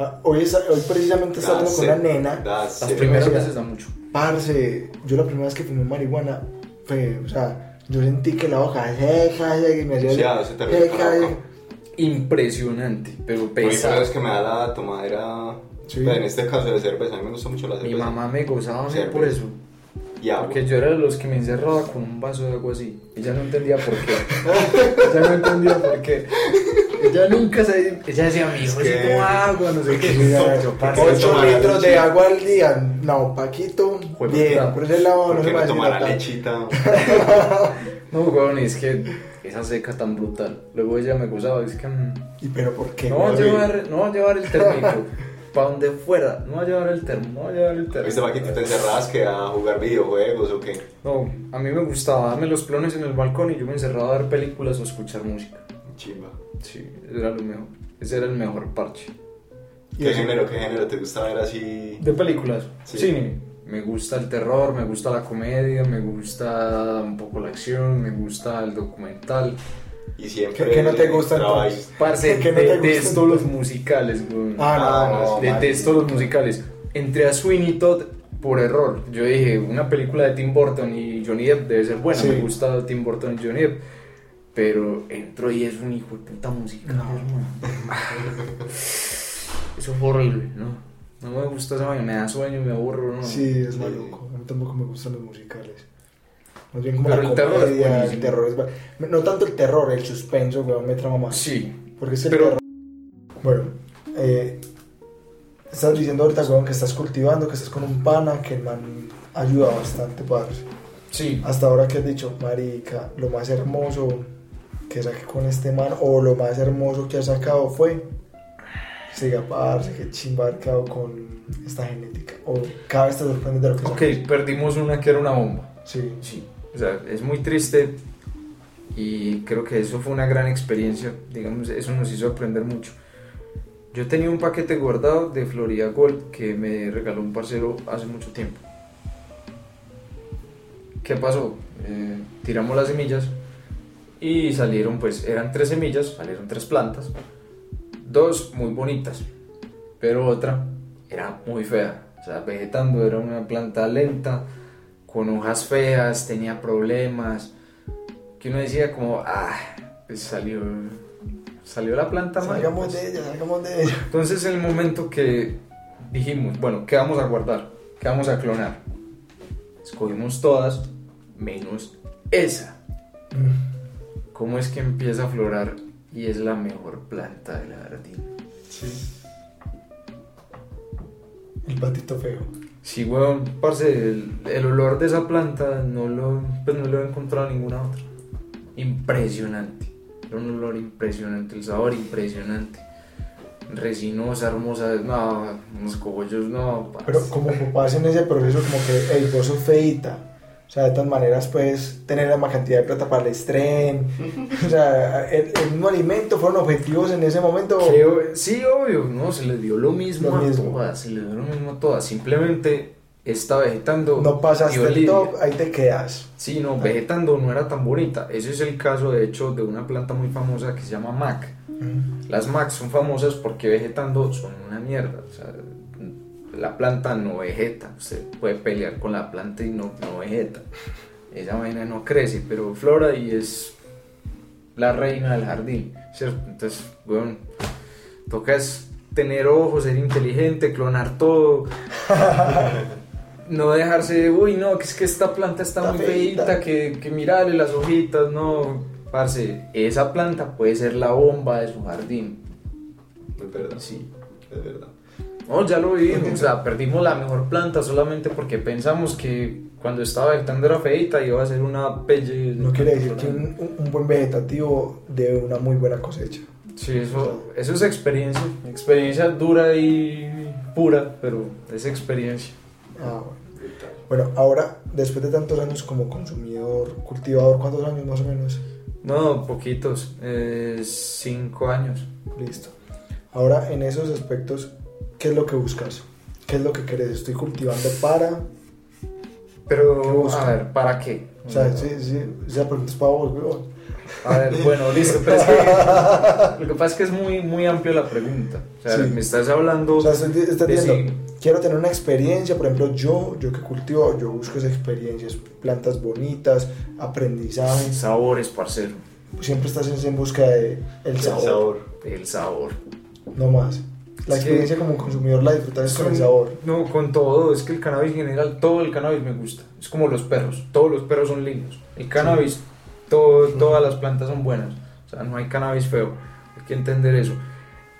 Ah, Hoy, es- hoy precisamente estaba hablando con una nena. That's Las primeras veces da mucho. Parce, yo la primera vez que fumé marihuana fue, o sea, yo sentí que la hoja seca, y me hacía. Impresionante, pero pesado. vez que me da la tomadera, Sí. pues, en este caso de cerveza, a mí me gusta mucho la cerveza. Mi mamá me gozaba a por eso. Porque yo era de los que me encerraba con un vaso de agua así. Ella no entendía por qué. ella no entendía por qué. Ella nunca se. Ella decía, mi hijo, Es como agua, no sé qué. Mira, Yo, parce, litros de agua al día. No, Paquito, bien, por ese lado ¿Por no se va a tomar la lechita? No, weón, es que esa seca tan brutal. Luego ella me gozaba, es que. mm, ¿Y pero por qué? No va a llevar, no va a llevar el termito. Para donde fuera, no va a llevar el termo, no va a llevar el termo. ¿Viste, Paquito, te encerrabas que a jugar videojuegos o qué? No, a mí me gustaba darme los plones en el balcón y yo me encerraba a ver películas o escuchar música. Chimba. Sí, era lo mejor. Ese era el mejor parche. ¿Qué género, qué género te gusta ver así? De películas, Sí. cine. Me gusta el terror, me gusta la comedia, me gusta un poco la acción, me gusta el documental. Y siempre. ¿Qué- qué no te gusta entonces? Parce, ¿Qué no te detesto gusta? los musicales, güey. Ah, no, Ah, no, no, Detesto los musicales. Entré a Sweeney Todd por error. Yo dije, una película de Tim Burton y Johnny Depp debe ser buena. Sí. Me gusta Tim Burton y Johnny Depp. Pero entro y es un hijo de puta musical, No. hermano. Eso fue horrible, ¿no? No me gusta esa vaina, me da sueño, me aburro, ¿no? Sí, es maluco. A mí tampoco me gustan los musicales. Más bien como Pero la el terror es comedia, el terror es... No tanto el terror, el suspenso, weón, me trama más. Sí, Porque es el Pero- terror. Bueno, eh, estás diciendo ahorita, weón, que estás cultivando, que estás con un pana, que el man ayuda bastante, parce. sí. Hasta ahora que has dicho, marica, lo más hermoso que saqué con este man, o lo más hermoso que has sacado fue, siga, parce, que chimba quedado con esta genética. O cada vez te sorprendes de lo que Ok, sacas. perdimos una que era una bomba. Sí. Sí, o sea, es muy triste y creo que eso fue una gran experiencia, digamos, eso nos hizo aprender mucho. Yo tenía un paquete guardado de Florida Gold que me regaló un parcero hace mucho tiempo. ¿Qué pasó? Eh, tiramos las semillas y salieron, pues, eran tres semillas, salieron tres plantas, dos muy bonitas, pero otra era muy fea, o sea, vegetando, era una planta lenta, con hojas feas, tenía problemas, que uno decía como, ah, pues salió, salió la planta mal. Salgamos pues". de ella, salgamos de ella. Entonces el momento que dijimos, bueno, ¿qué vamos a guardar? ¿Qué vamos a clonar? Escogimos todas menos esa. ¿Cómo es que empieza a florar y es la mejor planta del jardín? Sí. El patito feo. Sí, weón, parce, el, el olor de esa planta no lo, pues no lo he encontrado en ninguna otra. Impresionante. Era un olor impresionante, el sabor impresionante. Resinosa, hermosa, no, unos cogollos, no. parce. Pero como papás en ese proceso, como que, hey, vos sos feita. O sea, de todas maneras, puedes tener la más cantidad de plata para el estrén. o sea, el, el mismo alimento fueron objetivos en ese momento. Que, sí, obvio, no, se le dio lo mismo Lo a mismo. todas, se le dio lo mismo a todas. Simplemente está vegetando. No pasaste el top, ahí te quedas. Sí, no, vegetando no era tan bonita. Ese es el caso, de hecho, de una planta muy famosa que se llama Mac. Las Mac son famosas porque vegetando son una mierda. O sea, la planta no vegeta. Usted puede pelear con la planta y no, no vegeta. Esa vaina no crece, pero flora y es la reina del jardín. ¿cierto? Entonces, bueno, toca es tener ojos, ser inteligente, clonar todo. No dejarse, uy, no, que es que esta planta está, Está muy feita, que, que mirale las hojitas, no. Parce, esa planta puede ser la bomba de su jardín. Es verdad. Sí. Es verdad. No, ya lo vivimos, o sea, perdimos la mejor planta solamente porque pensamos que cuando estaba vegetando era feita y iba a ser una pelle. No quiere decir que un buen vegetativo de una muy buena cosecha. Sí, eso, eso es experiencia, experiencia dura y pura, pero es experiencia. Ah, bueno. Bueno, ahora, después de tantos años como consumidor, cultivador, ¿cuántos años más o menos? No, poquitos, eh, cinco años. Listo. Ahora, en esos aspectos, ¿qué es lo que buscas? ¿Qué es lo que querés? Estoy cultivando para... ¿Qué Pero, busca? a ver, ¿para qué? O sea, sí, sí, esa pregunta es para vos, weón. A ver, bueno, listo, pero es que lo que pasa es que es muy, muy amplio la pregunta. O sea, Sí. me estás hablando O sea, estoy, de diciendo, si- quiero tener una experiencia, por ejemplo, yo, yo que cultivo, yo busco esa experiencia, es plantas bonitas, aprendizaje, sabores, parcero. siempre estás en, en busca de el El sabor, sabor. El sabor. no más. La experiencia como consumidor la disfrutas con el sabor. No, con todo. Es que el cannabis en general, todo el cannabis me gusta. Es como los perros. Todos los perros son lindos. El cannabis, todo, todas las plantas son buenas. O sea, no hay cannabis feo. Hay que entender eso.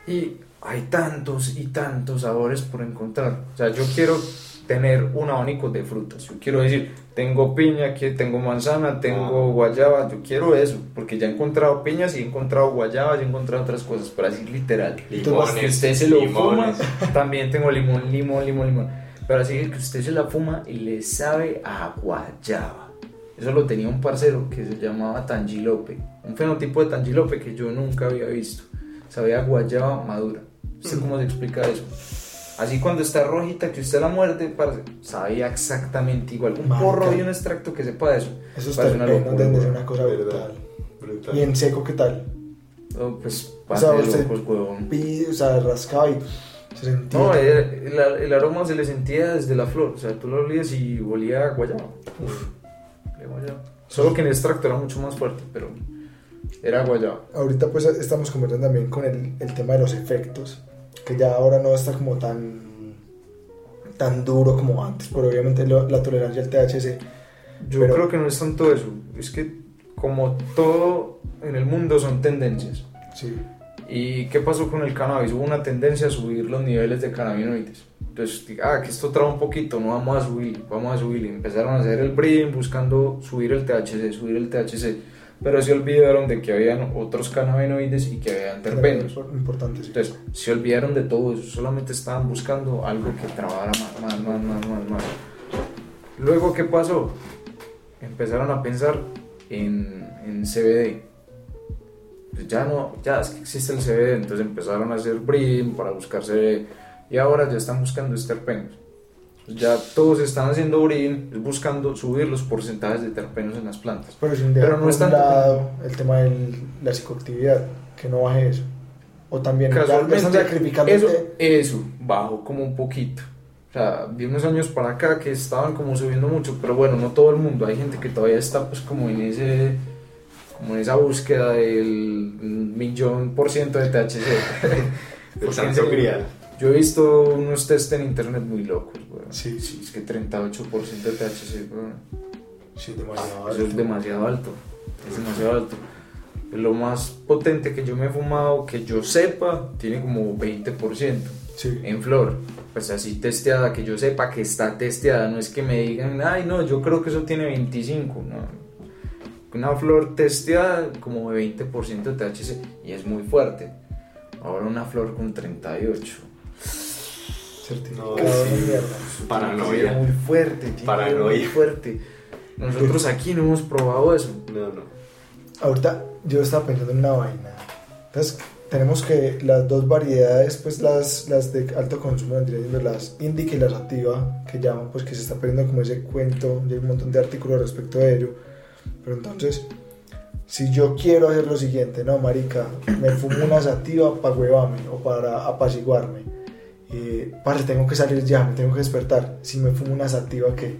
Y hay tantos y tantos sabores por encontrar. O sea, yo quiero tener un abanico de frutas. Yo quiero decir, tengo piña, que tengo manzana, tengo Ah. guayaba. Yo quiero eso. Porque ya he encontrado piñas y he encontrado guayabas y he encontrado otras cosas. Pero así literal. Limones. Que usted se lo limones. fuma. También tengo limón, limón, limón, limón. Pero así que usted se la fuma y le sabe a guayaba. Eso lo tenía un parcero que se llamaba Tangilope. Un fenotipo de Tangilope que yo nunca había visto. Sabía guayaba madura. ¿Usted cómo se explica eso? Así cuando está rojita, que usted la muerde, parce, sabía exactamente igual. Un Marica. porro y un extracto que sepa de eso. Esos Parece una locura, una cosa Verdad. brutal. Brutal. Y en seco, ¿qué tal? No, pues, O sea, usted- locos, huevón. Pi- o sea, rascaba y se sentía. No, el, el- el aroma se le sentía desde la flor. O sea, tú lo olías y olía a guayaba. Uf, a guayaba. Solo que en extracto era mucho más fuerte, pero era guayaba. Ahorita pues estamos conversando también con el, el tema de los efectos, que ya ahora no está como tan tan duro como antes, pero obviamente lo- la tolerancia al THC. Yo Pero- creo que no es tanto eso. Es que como todo en el mundo son tendencias. Sí. ¿Y qué pasó con el cannabis? Hubo una tendencia a subir los niveles de cannabinoides. Entonces, ah, que esto traba un poquito, no vamos a subir, vamos a subir. Y empezaron a hacer el breeding buscando subir el THC, subir el THC. Pero se olvidaron de que habían otros cannabinoides y que habían terpenos. Importante, sí. Entonces, se olvidaron de todo eso, solamente estaban buscando algo que trabara más, más, más, más, más, más. Luego, ¿qué pasó? Empezaron a pensar en, en CBD. Pues ya no, ya es que existe el CBD, entonces empezaron a hacer breeding para buscar CBD y ahora ya están buscando terpenos. Pues ya todos están haciendo breeding, es buscando subir los porcentajes de terpenos en las plantas. Pero sin Pero no por es un tanto lado el tema de la psicoactividad, que no baje eso. O también sacrificando eso, este- eso bajó como un poquito. O sea, de unos años para acá que estaban como subiendo mucho, pero bueno, no todo el mundo. Hay gente que todavía está pues como en ese como en esa búsqueda del millón por ciento de THC. En serio, grial. Yo he visto unos test en internet muy locos, weón. Sí. es que 38% de THC, weón. Sí, demasiado Eso es alto. demasiado alto. Es demasiado alto. Lo más potente que yo me he fumado, que yo sepa, tiene como 20% Sí. en flor. Pues así testeada, que yo sepa que está testeada. No es que me digan, ay, no, yo creo que eso tiene 25. No. Una flor testeada como de 20% de THC y es muy fuerte. Ahora una flor con 38. Certificado No, de sí. mierda. Paranoia. Muy fuerte, tiene Paranoia. muy fuerte. Nosotros aquí no hemos probado eso. No, no. Ahorita yo estaba pensando en una vaina. Entonces, tenemos que las dos variedades, pues las, las de alto consumo, siendo las indica y las sativa, que llaman, pues que se está perdiendo como ese cuento, y hay un montón de artículos respecto de ello. Pero entonces, si yo quiero hacer lo siguiente, no, marica, me fumo una sativa para huevarme o para apaciguarme. Eh, parce, tengo que salir ya, me tengo que despertar. Si me fumo una sativa, ¿qué?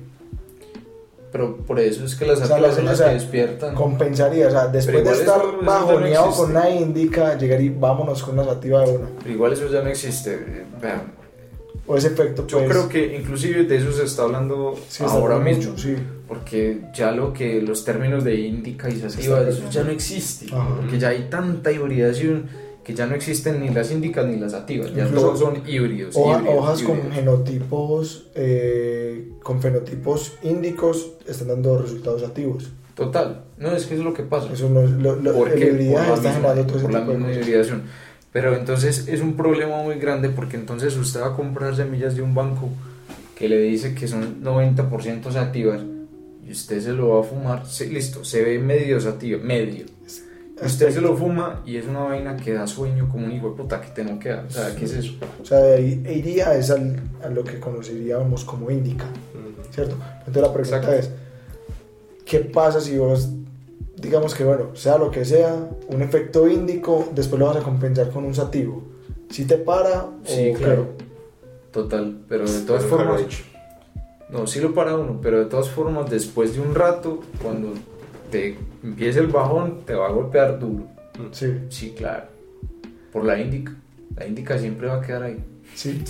Pero por eso es que las O sea, sativas las- son o las sea, que despiertan. Compensaría, o sea, después de estar eso- eso ya no bajoneado con una indica, llegar y vámonos con una sativa de una. Pero igual eso ya no existe. eh, Vean, O ese efecto, yo pues, creo que inclusive de eso se está hablando sí ahora mismo. Sí. Porque ya lo que los términos de indica y sativa, eso ya no existe. Ajá. Porque ya hay tanta hibridación que ya no existen ni las indicas ni las sativas. Ya todos son híbridos. Hoja- híbridos, hojas con genotipos, eh, con fenotipos índicos, están dando resultados activos. Total. No, es que eso es lo que pasa. Eso no es, lo, lo, ¿Por qué? Por la está misma- todo por la misma hibridación. Pero entonces es un problema muy grande porque entonces usted va a comprar semillas de un banco que le dice que son 90% sativas y usted se lo va a fumar, se- listo, se ve medio sativa, medio. Usted se lo fuma y es una vaina que da sueño como un hijo de puta que te no queda. O sea, ¿qué es eso? O sea, de ahí iría es al, a lo que conoceríamos como indica. ¿cierto? Entonces la pregunta Exacto. es, ¿qué pasa si vos digamos que bueno, sea lo que sea, un efecto índico, después lo vas a compensar con un sativo. Si te para, Sí, o claro. Total, pero de todas formas. No, sí lo para uno, pero de todas formas, después de un rato, cuando te empiece el bajón, te va a golpear duro. Sí, Sí, claro. Por la índica. La índica siempre va a quedar ahí. sí.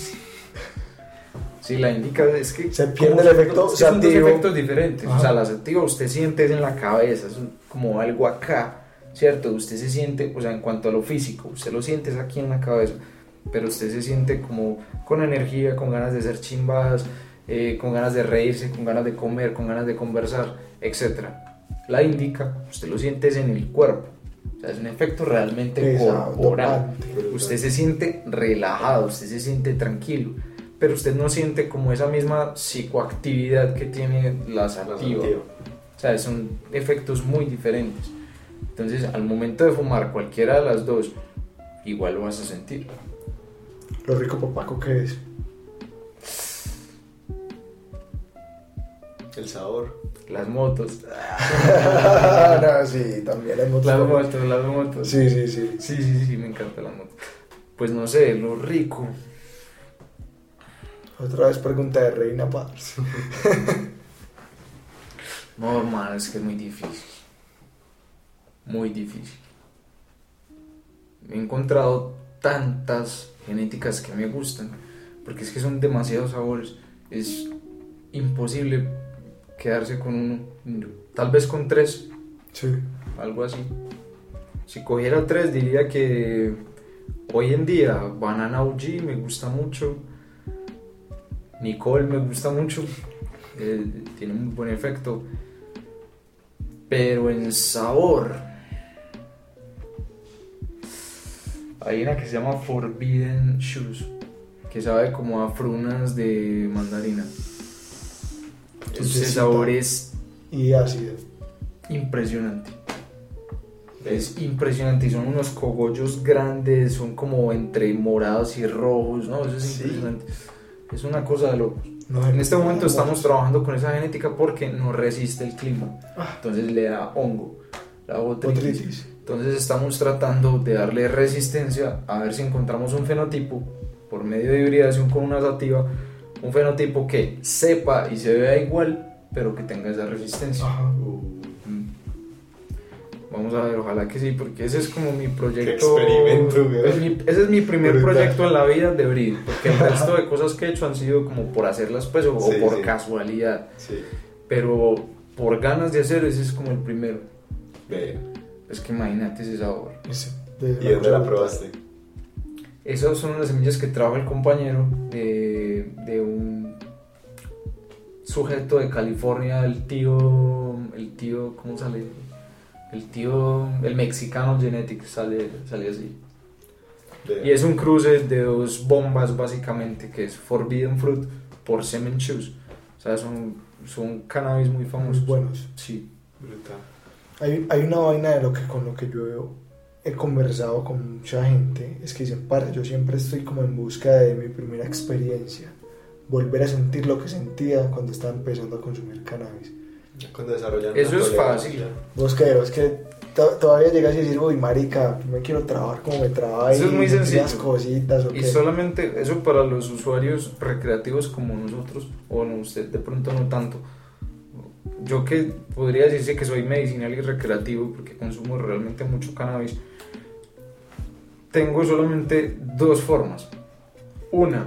Sí, la índica es que. Se pierde el efecto que son dos efectos diferentes. Ajá. O sea, la sativa usted siente es en la cabeza, es un- como algo acá, ¿cierto? Usted se siente, o sea, en cuanto a lo físico, usted lo siente es aquí en la cabeza, pero usted se siente como con energía, con ganas de ser chimbadas, eh, con ganas de reírse, con ganas de comer, con ganas de conversar, etc. La índica, usted lo siente es en el cuerpo. O sea, es un efecto realmente Pesado, corporal. Usted se siente relajado, usted se siente tranquilo, pero usted no siente como esa misma psicoactividad que tiene la sativa. O sea, son efectos muy diferentes. Entonces, al momento de fumar cualquiera de las dos, igual lo vas a sentir. Lo rico papaco que es. El sabor. Las motos. no, sí, también hay motos. Las motos, las motos. Sí, sí, sí. Sí, sí, sí, me encanta la moto. Pues no sé, lo rico. Otra vez pregunta de Reina Paz. No, hermano, es que es muy difícil. Muy difícil. He encontrado tantas genéticas que me gustan, porque es que son demasiados sabores. Es imposible quedarse con uno. Tal vez con tres, Sí. algo así. Si cogiera tres, diría que hoy en día Banana OG me gusta mucho. Nicole me gusta mucho. eh, tiene un buen efecto. Pero en sabor. Hay una que se llama Forbidden Shoes. Que sabe como a frunas de mandarina. Ese sabor es Y ácido. impresionante. Es impresionante y son unos cogollos grandes, son como entre morados y rojos, ¿no? Eso es Sí. impresionante. Es una cosa de locos. No, En este momento estamos trabajando con esa genética porque no resiste el clima. Entonces le da hongo, la botritis. Botritis. Entonces estamos tratando de darle resistencia a ver si encontramos un fenotipo por medio de hibridación con una sativa, un fenotipo que sepa y se vea igual, pero que tenga esa resistencia. Ajá. Mm. Vamos a ver, ojalá que sí, porque ese es como mi proyecto. experimento, es mi- ese es mi primer Brutal. proyecto en la vida de Breed, porque el resto de cosas que he hecho han sido como por hacerlas pues o, o Sí, por sí. casualidad, Sí. pero por ganas de hacer ese es como el primero. Es que imagínate ese sabor. ¿Y dónde la brutal. probaste? Esas son las semillas que trajo el compañero de, de un sujeto de California, el tío, el tío, ¿cómo sale? El tío, el mexicano Genetics sale, sale así. Y es un cruce de dos bombas básicamente, que es Forbidden Fruit por Semen Shoes. O sea, son, son cannabis muy Muy famosos. buenos. Sí. Brutal. Hay, hay una vaina de lo que con lo que yo he conversado con mucha gente, es que dicen, "Parce, yo siempre estoy como en busca de mi primera experiencia, volver a sentir lo que sentía cuando estaba empezando a consumir cannabis. Cuando desarrollan Eso es fácil. Vos que, es que to- todavía llegas y decir, uy, marica, me quiero trabajar como me trabajaba Eso es muy sencillo. Cositas, o Y qué. solamente eso para los usuarios recreativos como nosotros, o no, usted de pronto no tanto. Yo que podría decirse que soy medicinal y recreativo porque consumo realmente mucho cannabis, tengo solamente dos formas. Una,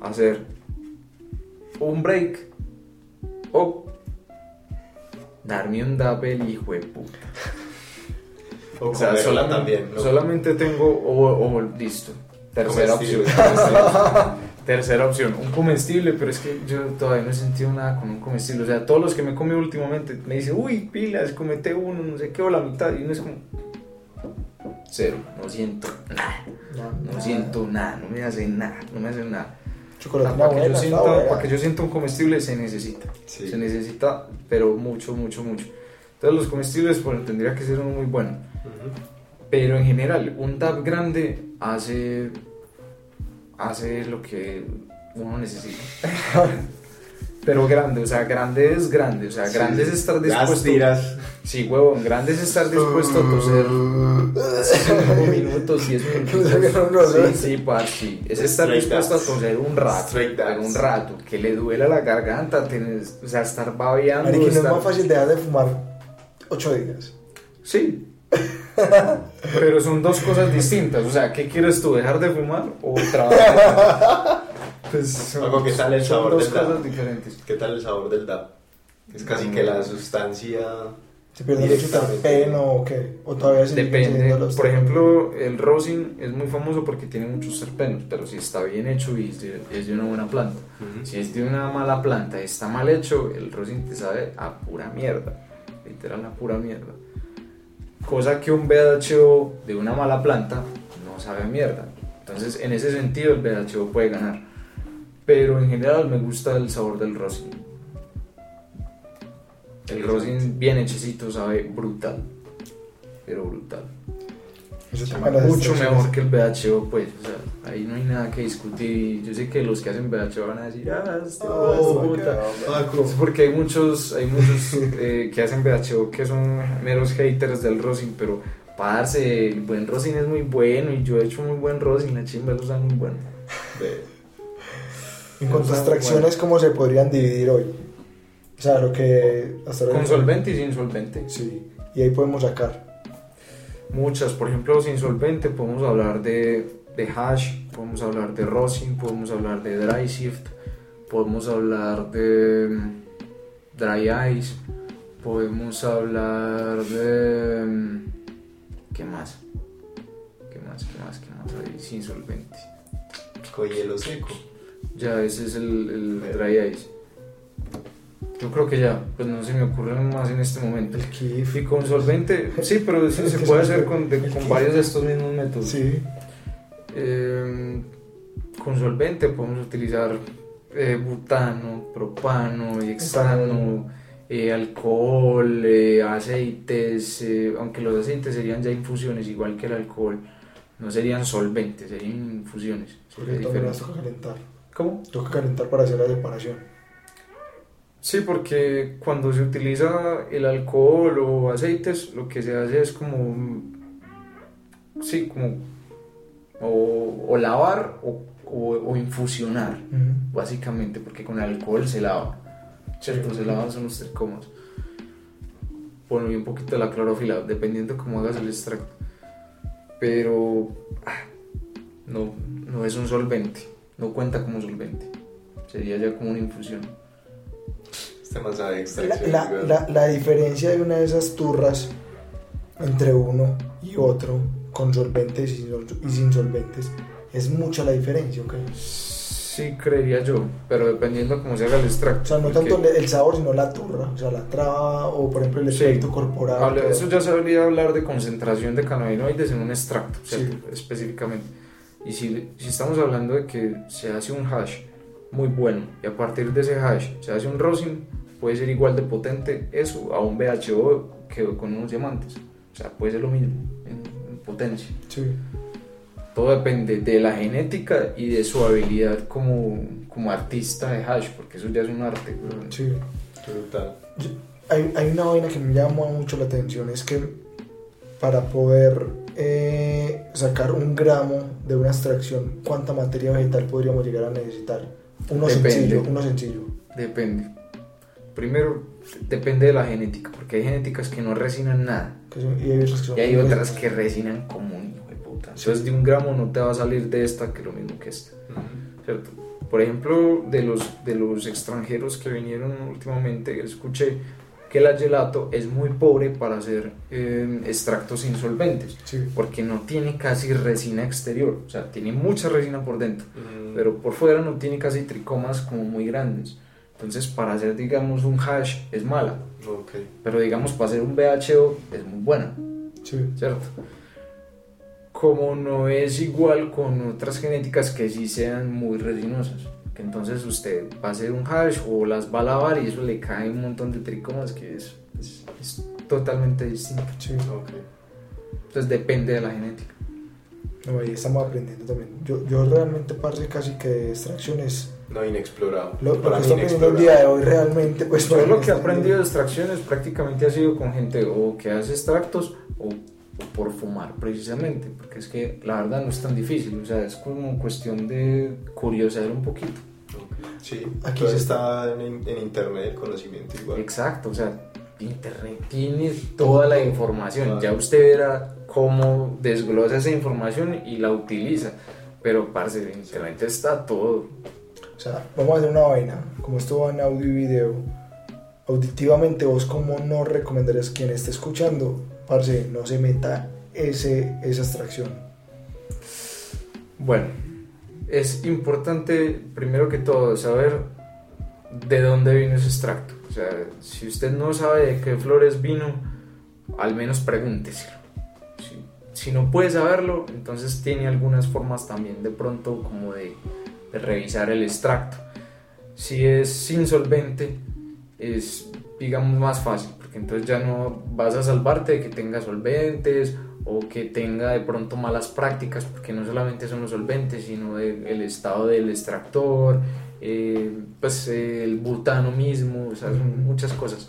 hacer un break o darme un dabel hijo de puta. O O sea, solamente, también. ¿no? solamente tengo, o, o listo, tercera opción. Tercera opción, un comestible, pero es que yo todavía no he sentido nada con un comestible. O sea, todos los que me he comido últimamente me dicen, uy, pilas, comete uno, no sé qué, o la mitad. Y uno es como, cero, no siento nada, No, no siento nada, no me hace nada, no me hace nada. Chocolatina para, que buena, yo está sienta, para que yo sienta un comestible se necesita. Sí. Se necesita, pero mucho, mucho, mucho. Entonces los comestibles, pues tendría que ser uno muy bueno. Ujú. Pero en general, un DAP grande hace, hace lo que uno necesita. Pero grande, o sea, grande es grande, o sea, grande es estar Las dispuesto. tiras. Sí, huevón, grande es estar dispuesto a toser 5 minutos, 10 minutos. Sí, sí, parce. Es estar Straight dispuesto a toser un rato, un rato, que le duela la garganta, tenés, o sea, estar babeando. Marica, ¿no es más fácil dejar de fumar 8 días. Sí. Pero son dos cosas distintas. O sea, ¿qué quieres tú? ¿Dejar de fumar o trabajar? Pues son, ¿qué tal el son sabor dos del cosas dab? diferentes. ¿Qué tal el sabor del DAP? Es casi Mm. que la sustancia. ¿Se pierde mucho terpeno o qué? ¿O todavía se Depende. los Por terpenos? ejemplo, el rosin es muy famoso porque tiene muchos terpenos, pero si está bien hecho y es de, es de una buena planta. Si es de una mala planta y está mal hecho, el rosin te sabe a pura mierda. Literal, a pura mierda. Cosa que un BHO de una mala planta no sabe a mierda. Entonces, en ese sentido, el BHO puede ganar. Pero en general me gusta el sabor del rosin. El rosin bien hechecito sabe brutal. Pero brutal. Eso Mucho mejor que el BHO, pues. O sea, ahí no hay nada que discutir. Yo sé que los que hacen BHO van a decir, ah, este Oh, puta". God. Es porque hay muchos, hay muchos eh, que hacen BHO que son meros haters del rosin, pero parce, el buen rosin es muy bueno y yo he hecho muy buen rosin, la chimba lo usan muy bueno. En cuanto a Bueno. extracciones, ¿cómo se podrían dividir hoy? O sea, lo que hasta Con solvente y sin solvente. Sí, y ahí podemos sacar. Muchas, por ejemplo, sin solvente podemos hablar de, de hash, podemos hablar de rosin, podemos hablar de dry shift, podemos hablar de mm, dry ice, podemos hablar de... mm, ¿Qué más? ¿Qué más? ¿Qué más? ¿Qué más hay sin solvente? Con hielo seco. Ya, ese es el, el dry ice. Yo creo que ya, pues no se me ocurren más en este momento. El kif. Y con solvente, sí, pero sí Es se puede hacer con, de- con varios de estos mismos métodos. Sí. Eh, con solvente podemos utilizar eh, butano, propano, hexano, eh, alcohol, eh, aceites, eh, aunque los aceites serían ya infusiones, igual que el alcohol, no serían solventes, serían infusiones. Diferente. toca calentar. ¿Cómo? Toca calentar para hacer la separación. Sí, porque cuando se utiliza el alcohol o aceites, lo que se hace es como, sí, como, o, o lavar o, o- o infusionar, básicamente, porque con el alcohol se lava, ¿cierto? Sí. Se lavan son los tricomas. Bueno, y un poquito de la clorofila, dependiendo cómo hagas el extracto. Pero ah, no, no es un solvente, no cuenta como solvente, sería ya como una infusión. Este más La, la, la, la diferencia de una de esas turras entre uno y otro, con solventes y, sin solventes, es mucha la diferencia, ¿ok? Sí, creería yo, pero dependiendo cómo se haga el extracto. O sea, no porque tanto el sabor, sino la turra, o sea, la traba o, por ejemplo, el Sí. efecto corporal. habla- eso ya sabría hablar de concentración de cannabinoides en un extracto, ¿cierto? Sí. específicamente. Y si, si estamos hablando de que se hace un hash muy bueno y a partir de ese hash se hace un rosin, puede ser igual de potente eso a un BHO que con unos diamantes. O sea, puede ser lo mismo en- en potencia. Sí. Todo depende de la genética y de su habilidad como, como artista de hash, porque eso ya es un arte. Sí. Yo- hay, hay una vaina que me llama mucho la atención, es que para poder eh, sacar un gramo de una extracción, ¿cuánta materia vegetal podríamos llegar a necesitar? Uno Depende. sencillo, uno sencillo. Depende. Primero, depende de la genética, porque hay genéticas que no resinan nada. y hay otras que son Y hay otras que resinan como un hijo de puta. Entonces, de un gramo no te va a salir de esta que lo mismo que esta. ¿cierto? Por ejemplo, de los, de los extranjeros que vinieron últimamente, escuché que la gelato es muy pobre para hacer eh, extractos insolventes, Sí. porque no tiene casi resina exterior, o sea, tiene mucha resina por dentro, Mm. pero por fuera no tiene casi tricomas como muy grandes. Entonces, para hacer, digamos, un hash es mala, pero digamos, para hacer un BHO es muy buena. Sí. ¿cierto? Como no es igual con otras genéticas que sí sean muy resinosas. Que entonces usted va a hacer un hash o las va a lavar y eso le cae un montón de tricomas que es, es- es totalmente distinto. Sí. Ok. Entonces depende de la genética. No, ahí estamos aprendiendo también. Yo, yo realmente, parce, casi que de extracciones No, inexplorado. Lo, lo Para que estoy aprendiendo el día de hoy realmente, pues... Yo lo que he aprendido de extracciones prácticamente ha sido con gente o que hace extractos o, o por fumar precisamente, porque es que la verdad no es tan difícil, o sea, es como cuestión de curiosear un poquito. Sí, Aquí se- está en, en internet el conocimiento igual. Exacto, o sea, Internet tiene toda la información, Claro. ya usted verá cómo desglosa esa información y la utiliza, pero parce, en Internet está todo. O sea, vamos a hacer una vaina. Como esto va en audio y video, auditivamente vos como no recomendarías quien esté escuchando, parce, no se meta ese, esa extracción. Bueno, es importante primero que todo saber de dónde vino ese extracto. O sea, si usted no sabe de qué flores vino, al menos pregúnteselo. Si, no puede saberlo, entonces tiene algunas formas también de pronto como de, revisar el extracto. Si es sin solvente, es digamos más fácil, porque entonces ya no vas a salvarte de que tenga solventes o que tenga de pronto malas prácticas, porque no solamente son los solventes, sino de- el estado del extractor, eh, pues eh, el butano mismo, o sea, son muchas cosas.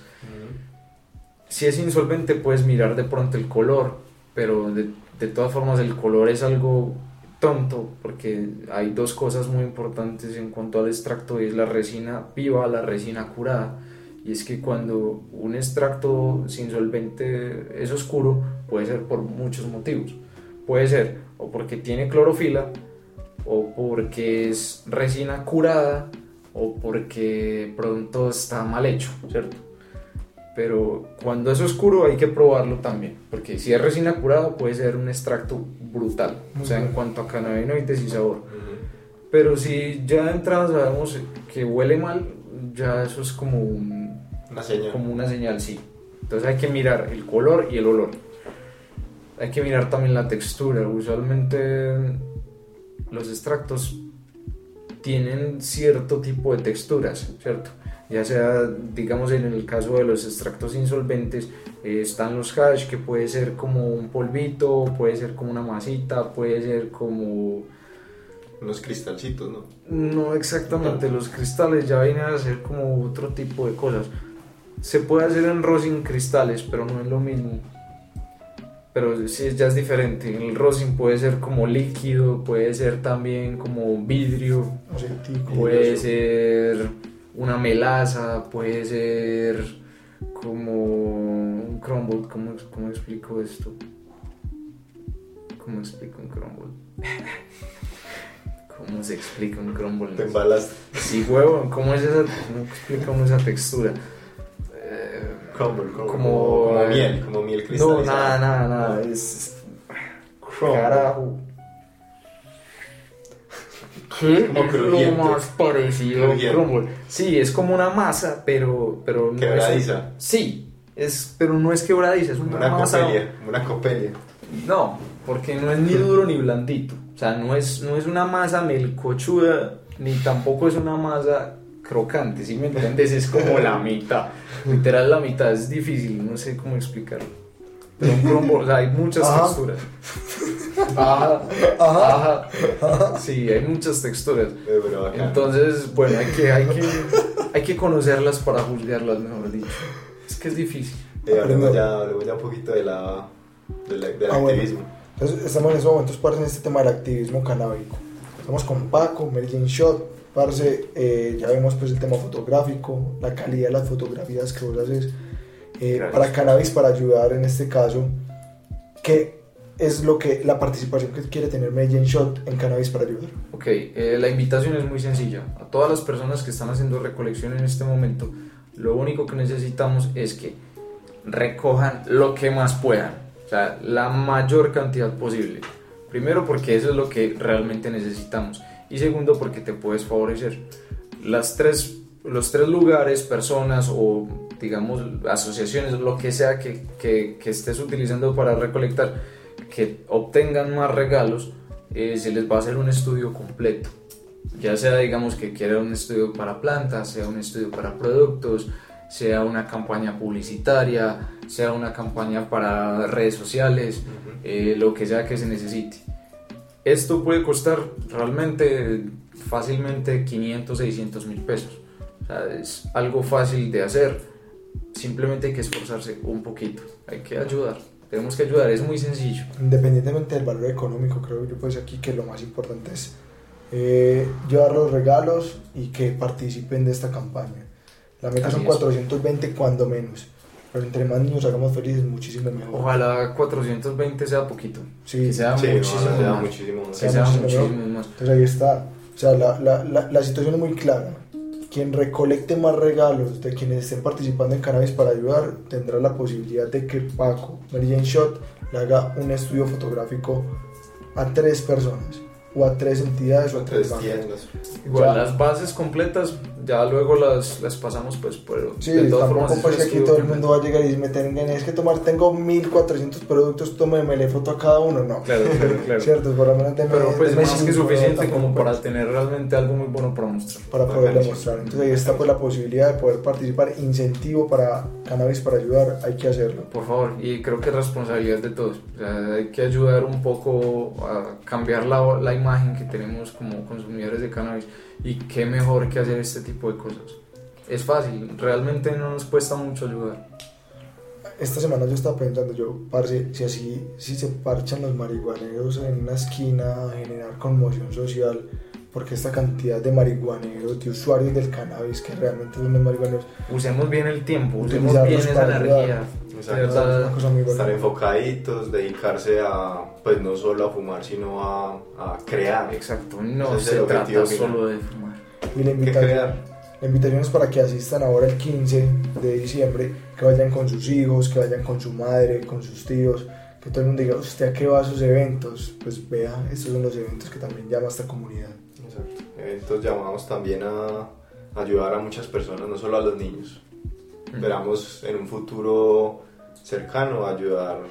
Si es insolvente puedes mirar de pronto el color, pero de, de todas formas el color es algo tonto porque hay dos cosas muy importantes en cuanto al extracto, es la resina viva, la resina curada. Y es que cuando un extracto sin solvente es oscuro, puede ser por muchos motivos. Puede ser o porque tiene clorofila, o porque es resina curada, o porque pronto está mal hecho, ¿cierto? Pero cuando es oscuro hay que probarlo también, porque si es resina curada puede ser un extracto brutal, o sea, en cuanto a cannabinoides y sabor. Pero si ya de entrada sabemos que huele mal, ya eso es como, un- Una señal. como una señal, sí. Entonces hay que mirar el color y el olor. Hay que mirar también la textura. Usualmente los extractos tienen cierto tipo de texturas, ¿cierto? Ya sea, digamos, en el caso de los extractos insolventes, eh, están los hash, que puede ser como un polvito, puede ser como una masita, puede ser como... Unos cristalcitos, ¿no? No exactamente, los cristales ya vienen a ser como otro tipo de cosas. Se puede hacer en rosin cristales, pero no es lo mismo. Pero sí, ya es diferente. El rosin puede ser como líquido, puede ser también como vidrio, puede ser una melaza, puede ser como un crumble. ¿Cómo, cómo explico esto? ¿Cómo explico un crumble? ¿Cómo se explica un crumble? Te embalas. Sí, huevo, ¿cómo es esa, cómo explica uno esa textura? Eh, Crumble, como, Como- como, miel, como miel no, cristalizada. nada, nada, nada, es... Crumble. Carajo. ¿Qué Como es lo crujiente. más parecido Crujiente. crumble? Sí, es como una masa, pero, pero no Quebradiza. es... Sí, es, pero no es quebradiza, es una, Una masa... copelia, una copelia. No, porque no es ni duro ni blandito. O sea, no es, no es una masa melcochuda, ni tampoco es una masa crocante, ¿sí me entiendes? Es como la mitad. Literal, la mitad es difícil, no sé cómo explicarlo. Pero un crumble, o sea, hay muchas Ajá. texturas. Ajá, Ajá. ajá. Sí, hay muchas texturas. Eh. Entonces, bueno, hay que, hay, que, hay que conocerlas para juzgarlas, mejor dicho. Es que es difícil. Eh, hablemos, ya, hablemos ya un poquito de la, de la- del Ah, bueno. activismo. Entonces, estamos en estos momentos, parce, en este tema del activismo canábico. Estamos con Paco, Jane Shot. Parce, eh, ya vemos pues el tema fotográfico, la calidad de las fotografías que vos haces eh, para cannabis, para ayudar en este caso. ¿Qué es lo que la participación que quiere tener Jane Shot en cannabis para ayudar? Ok, eh, la invitación es muy sencilla. A todas las personas que están haciendo recolección en este momento, lo único que necesitamos es que recojan lo que más puedan, o sea, la mayor cantidad posible. Primero porque eso es lo que realmente necesitamos y segundo porque te puedes favorecer. Las tres, los tres lugares, personas o digamos asociaciones, lo que sea que, que- que estés utilizando para recolectar, que obtengan más regalos, eh, se les va a hacer un estudio completo. Ya sea, digamos, que quiera un estudio para plantas, sea un estudio para productos, sea una campaña publicitaria, sea una campaña para redes sociales, eh, lo que sea que se necesite. Esto puede costar realmente fácilmente 500, 600 mil pesos. O sea, es algo fácil de hacer, simplemente hay que esforzarse un poquito, hay que ayudar, tenemos que ayudar, es muy sencillo. Independientemente del valor económico, creo yo pues aquí que lo más importante es eh, llevar los regalos y que participen de esta campaña. La meta Así son es. 420 cuando menos, pero entre más niños hagamos felices, muchísimo mejor. Ojalá 420 sea poquito, Sí, que sea Sí, muchísimo ojalá sea más. muchísimo más. Que sea muchísimo muchísimo más. Entonces ahí está. O sea, la, la, la, la situación es muy clara. Quien recolecte más regalos de quienes estén participando en Cannabis para ayudar tendrá la posibilidad de que Paco, Mary Jane Shot, le haga un estudio fotográfico a tres personas o a tres entidades o a tres tiendas. Igual Ya. las bases completas, ya luego las, las pasamos pues por... Sí, de todas tampoco formas, pues es que aquí todo el mundo va a llegar y me tenés que tomar, tengo 1400 productos, tómemele foto a cada uno, no. Claro, claro, claro. Cierto, por lo menos deme- Pero pues más que cinco, suficiente como para pues, tener realmente algo muy bueno para mostrar. para poder Bacán, demostrar. Entonces ahí está pues la posibilidad de poder participar, incentivo para Cannabis para ayudar, hay que hacerlo. Por favor, y creo que es responsabilidad de todos. O sea, hay que ayudar un poco a cambiar la, la imagen que tenemos como consumidores de cannabis. Y qué mejor que hacer este tipo de cosas. Es fácil, realmente no nos cuesta mucho ayudar. Esta semana yo estaba pensando, yo, parce, si así, si se parchan los marihuaneros en una esquina a generar conmoción social, porque esta cantidad de marihuaneros, de usuarios del cannabis, que realmente son los marihuaneros, Usemos bien el tiempo, usemos bien esa para ayudar. Exacto. Es una verdad, cosa muy buena. Estar enfocaditos, dedicarse a, pues no solo a fumar, sino a, a crear. Exacto, no Ese es se el trata solo de fumar. Y la invitación, crear. la invitación es para que asistan ahora el 15 de diciembre, que vayan con sus hijos, que vayan con su madre, con sus tíos, que todo el mundo diga, ¿usted a qué va a sus eventos? Pues vea, estos son los eventos que también llama a esta comunidad. Exacto. Entonces llamamos también a ayudar a muchas personas, no solo a los niños. Esperamos en un futuro cercano ayudar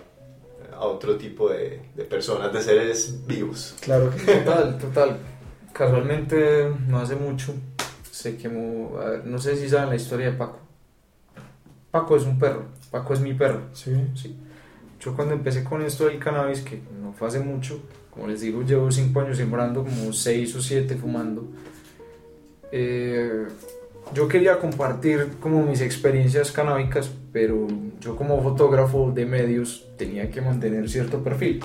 a otro tipo de, de personas, de seres vivos. Claro que Total, total. Casualmente, no hace mucho, se quemó. a ver, no sé si saben la historia de Paco. Paco es un perro. Paco es mi perro. sí. Sí. Yo cuando empecé con esto del cannabis, que no fue hace mucho, como les digo, llevo 5 años sembrando, como 6 o 7 fumando. eh, yo quería compartir como mis experiencias canábicas, pero yo como fotógrafo de medios tenía que mantener cierto perfil.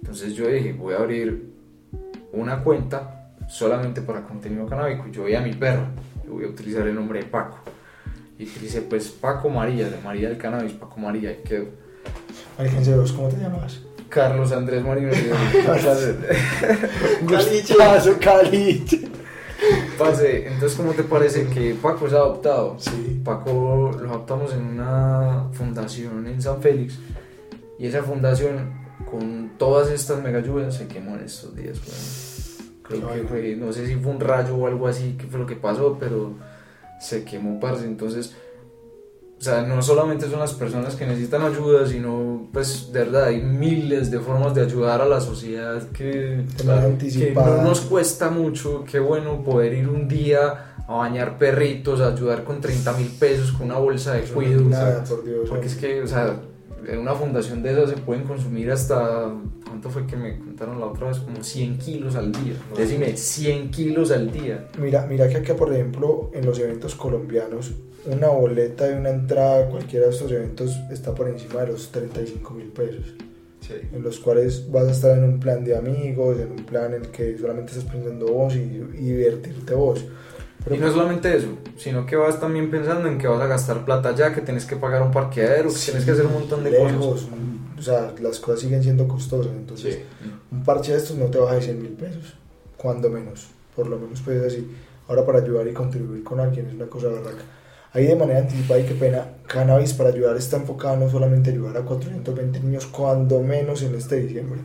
Entonces yo dije, voy a abrir una cuenta solamente para contenido canábico. Yo voy a mi perro, yo voy a utilizar el nombre de Paco. Y utilicé pues Paco María, de María del Cannabis, Paco María, y quedó. Vos, ¿cómo te llamas? Carlos Andrés Marino. Caliche. Caliche. Pase, entonces, ¿cómo te parece que Paco es adoptado? Sí. Paco lo adoptamos en una fundación en San Félix y esa fundación con todas estas mega lluvias se quemó en estos días. weón. Creo que fue, no sé si fue un rayo o algo así, que fue lo que pasó, pero se quemó, parce. Entonces, o sea, no solamente son las personas que necesitan ayuda, sino, pues, de verdad, hay miles de formas de ayudar a la sociedad que, que no nos cuesta mucho. Qué bueno poder ir un día a bañar perritos, a ayudar con 30 mil pesos, con una bolsa de cuido. Nada, o sea, por Dios. porque es que, o sea, en una fundación de esas se pueden consumir hasta, ¿cuánto fue que me contaron la otra vez? Como 100 kilos al día. Decime, 100 kilos al día. Mira, mira que acá, por ejemplo, en los eventos colombianos, una boleta de una entrada a cualquiera de estos eventos está por encima de los 35 mil pesos, Sí. en los cuales vas a estar en un plan de amigos, en un plan en el que solamente estás pensando vos y, y divertirte vos. Pero y no solamente eso, sino que vas también pensando en que vas a gastar plata ya, que tienes que pagar un parqueadero, que sí, tienes que hacer un montón de lejos, cosas. o sea, las cosas siguen siendo costosas, entonces Sí. un parche de estos no te baja de 100 mil pesos, cuando menos, por lo menos pues así. Ahora para ayudar y contribuir con alguien es una cosa barraca. Ahí de manera anticipada y qué pena, Cannabis para ayudar está enfocado no solamente en ayudar a 420 niños, cuando menos en este diciembre.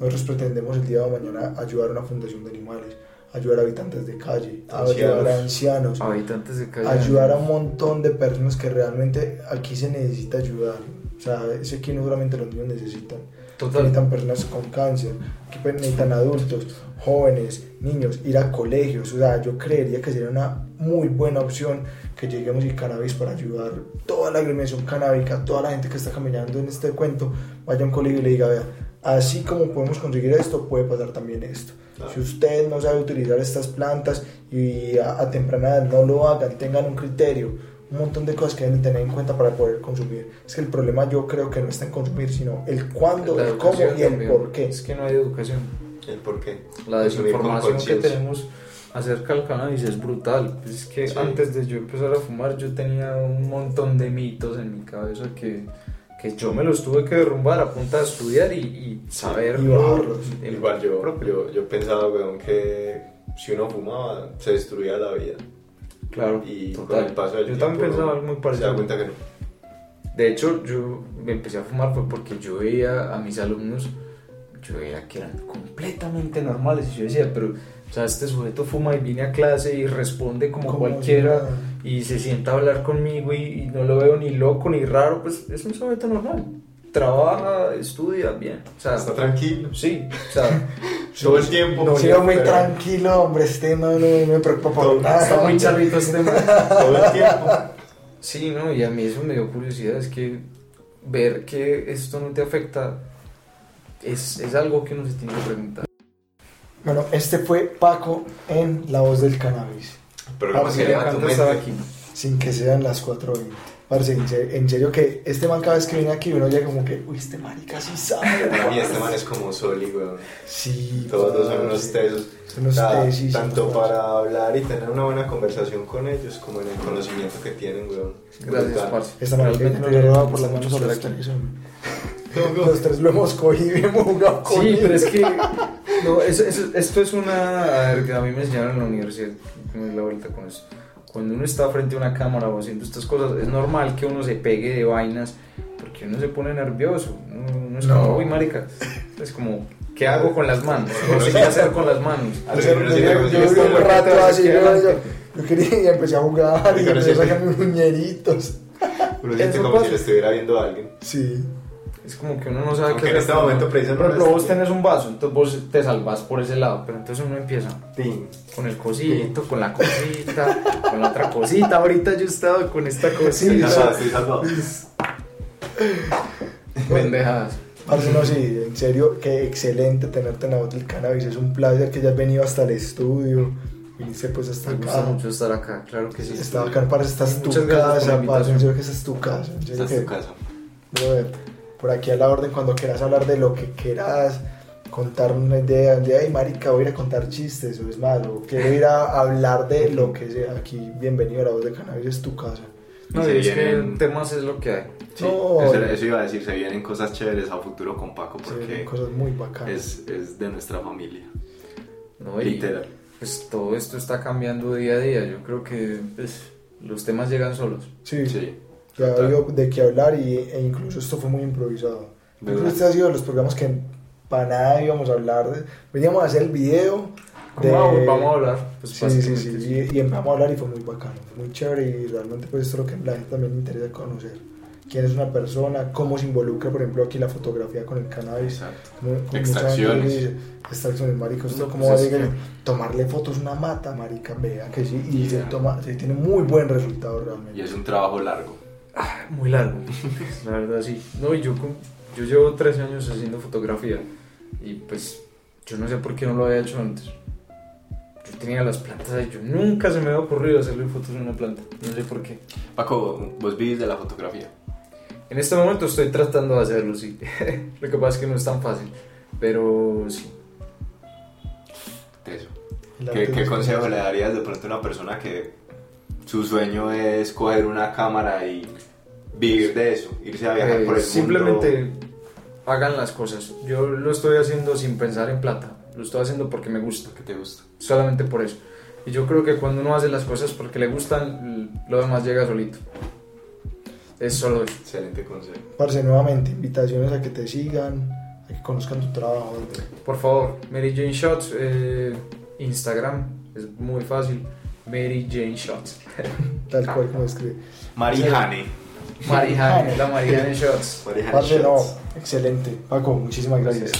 Nosotros pretendemos el día de mañana ayudar a una fundación de animales, ayudar a habitantes de calle, Ancianos. ayudar a ancianos, Habitantes de calle. ayudar a un montón de personas que realmente aquí se necesita ayudar. O sea, es aquí no solamente los niños necesitan, Total. necesitan personas con cáncer, que pues necesitan adultos, jóvenes, niños, ir a colegios. O sea, yo creería que sería una muy buena opción que lleguemos y cannabis para ayudar toda la agremiación canábica, toda la gente que está caminando en este cuento, vaya a un colegio y le diga, vea, así como podemos conseguir esto, puede pasar también esto. Claro. Si usted no sabe utilizar estas plantas y a, a temprana edad no lo hagan, tengan un criterio, un montón de cosas que deben tener en cuenta para poder consumir. Es que el problema yo creo que no está en consumir, sino el cuándo, La el cómo y el también. por qué. Es que no hay educación. ¿El por qué? La desinformación que tenemos acerca del cannabis es brutal. Pues es que Sí. antes de yo empezar a fumar, yo tenía un montón de mitos en mi cabeza que, que yo me los tuve que derrumbar a punta de estudiar y, y saber. Y bajarlos. el Igual yo, propio. yo, yo pensaba, weón, que si uno fumaba se destruía la vida. Claro, Y con total. el paso del yo tiempo también pensaba algo muy se parecido. da cuenta que no. De hecho, yo me empecé a fumar fue porque yo veía a mis alumnos, yo veía que eran completamente normales. Y yo decía, pero, o sea, este sujeto fuma y viene a clase y responde como, Como cualquiera si y se sienta a hablar conmigo y, y no lo veo ni loco ni raro, pues es un sujeto normal. Trabaja, estudia bien. O sea, Está tranquilo. sí, o sea, Todo el tiempo. No, sigo muy pero- tranquilo, hombre, este no, no, no me preocupa por Todo- nada. está muy charrito este man. Todo el tiempo. Sí, no, y a mí eso me dio curiosidad, es que ver que esto no te afecta es, es algo que uno se tiene que preguntar. Bueno, este fue Paco en La Voz del Cannabis, programa encanta estar aquí. sin que sean las 4.20. Parce, en serio, en serio que este man cada vez que viene aquí uno llega como que, uy, este marica sí sabe. Mí este man es como Soli, weón. Sí, Todos son parce. unos tesos. Son unos sea, tesis, tanto parce. para hablar y tener una buena conversación con ellos como en el conocimiento que tienen, weón. Gracias, parce. Esta marica no- robado por las no manos estar a los aquí. tres. hombre. Los tres lo hemos cogido y hemos jugado con Sí, él. pero es que no, es- es- esto es una... A ver, que a mí me enseñaron en la universidad, me la vuelta con eso. Cuando uno está frente a una cámara o haciendo estas cosas, es normal que uno se pegue de vainas porque uno se pone nervioso. Uno, uno es No. como, uy, marica, es como, ¿qué hago con las manos? No sé qué hacer con las manos. Yo, yo, yo vi un rato así, yo, yo, yo quería y empecé a jugar y empecé a sacar mis muñeritos. Uno siente como pasa. si le estuviera viendo a alguien. Sí. Es como que uno no sabe qué en este momento preciso no Por ejemplo, lo vos tenés un vaso, entonces vos te salvas por ese lado, pero entonces uno empieza Tin. con el cosito, con la cosita, con la otra cosita. Ahorita yo estaba con esta cosita. estoy salvado. Pendejadas. Parce, no, sí, en serio, qué excelente tenerte en la voz del cannabis. Es un placer que hayas venido hasta el estudio. Viniste pues hasta Me gusta acá. mucho estar acá, claro que sí. Está acá, parce, esta es tu casa, parce. En serio que esta es tu casa. En Esta es tu casa. brother, por aquí a la orden, cuando quieras hablar de lo que quieras, contar una idea, de ay, marica, voy a ir a contar chistes, o es malo, quiero ir a hablar de lo que sea. Aquí, bienvenido a la voz del cannabis, es tu casa. No, Y se es que vienen- temas es lo que hay. Sí, No, eso, eso iba a decir, se vienen cosas chéveres a futuro con Paco Se porque cosas muy bacanas. es, es de nuestra familia. ¿no? Y Literal. pues todo esto está cambiando día a día. Yo creo que pues, los temas llegan solos. Sí, Sí. Ya total. había de qué hablar y, e incluso esto fue muy improvisado. ¿Verdad? Incluso este ha sido de los programas que para nada íbamos a hablar. De, veníamos a hacer el video. ¿Cómo de- vamos, vamos a hablar? Pues Sí, sí, sí, y, y empezamos a hablar y fue muy bacano, fue muy chévere y realmente pues esto es lo que la gente también le interesa conocer. Quién es una persona, cómo se involucra, por ejemplo, aquí la fotografía con el cannabis. Como- como Extracciones. Extracciones, marica. Usted No, cómo pues va a que- Tomarle fotos a una mata, marica, vea que sí. Y se, toma, se tiene muy buen resultado realmente. Y es un trabajo largo. Muy largo, la verdad sí. No, y yo, yo llevo 13 años haciendo fotografía y pues yo no sé por qué no lo había hecho antes. Yo tenía las plantas ahí, yo nunca se me había ocurrido hacerle fotos a una planta, no sé por qué. Paco, vos vivís de la fotografía. En este momento estoy tratando de hacerlo, sí. lo que pasa es que no es tan fácil, pero sí. Eso. ¿Qué, qué consejo le darías de pronto a una persona que su sueño es coger una cámara y vivir de eso? Irse a viajar Eh, por el simplemente mundo. hagan las cosas. Yo lo estoy haciendo sin pensar en plata, lo estoy haciendo porque me gusta. ¿Qué te gusta? solamente por eso. Y yo creo que cuando uno hace las cosas porque le gustan, lo demás llega solito. Es solo eso. Excelente consejo. Parce, nuevamente, invitaciones a que te sigan, a que conozcan tu trabajo. Por favor, Mary Jane Shots, eh, Instagram, es muy fácil. Mary Jane Shots. Tal cual como escribe. Marijane. Marijane, la Marijane Shots. Marijane Parce, no, Shots. excelente. Paco, muchísimas gracias.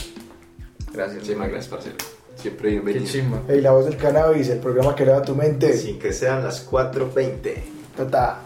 Gracias. Muchísimas gracias, parcero. Siempre Qué bienvenido. chimba. Hey, la voz del cannabis, el programa que eleva tu mente. Sin que sean las 4.20. Tata.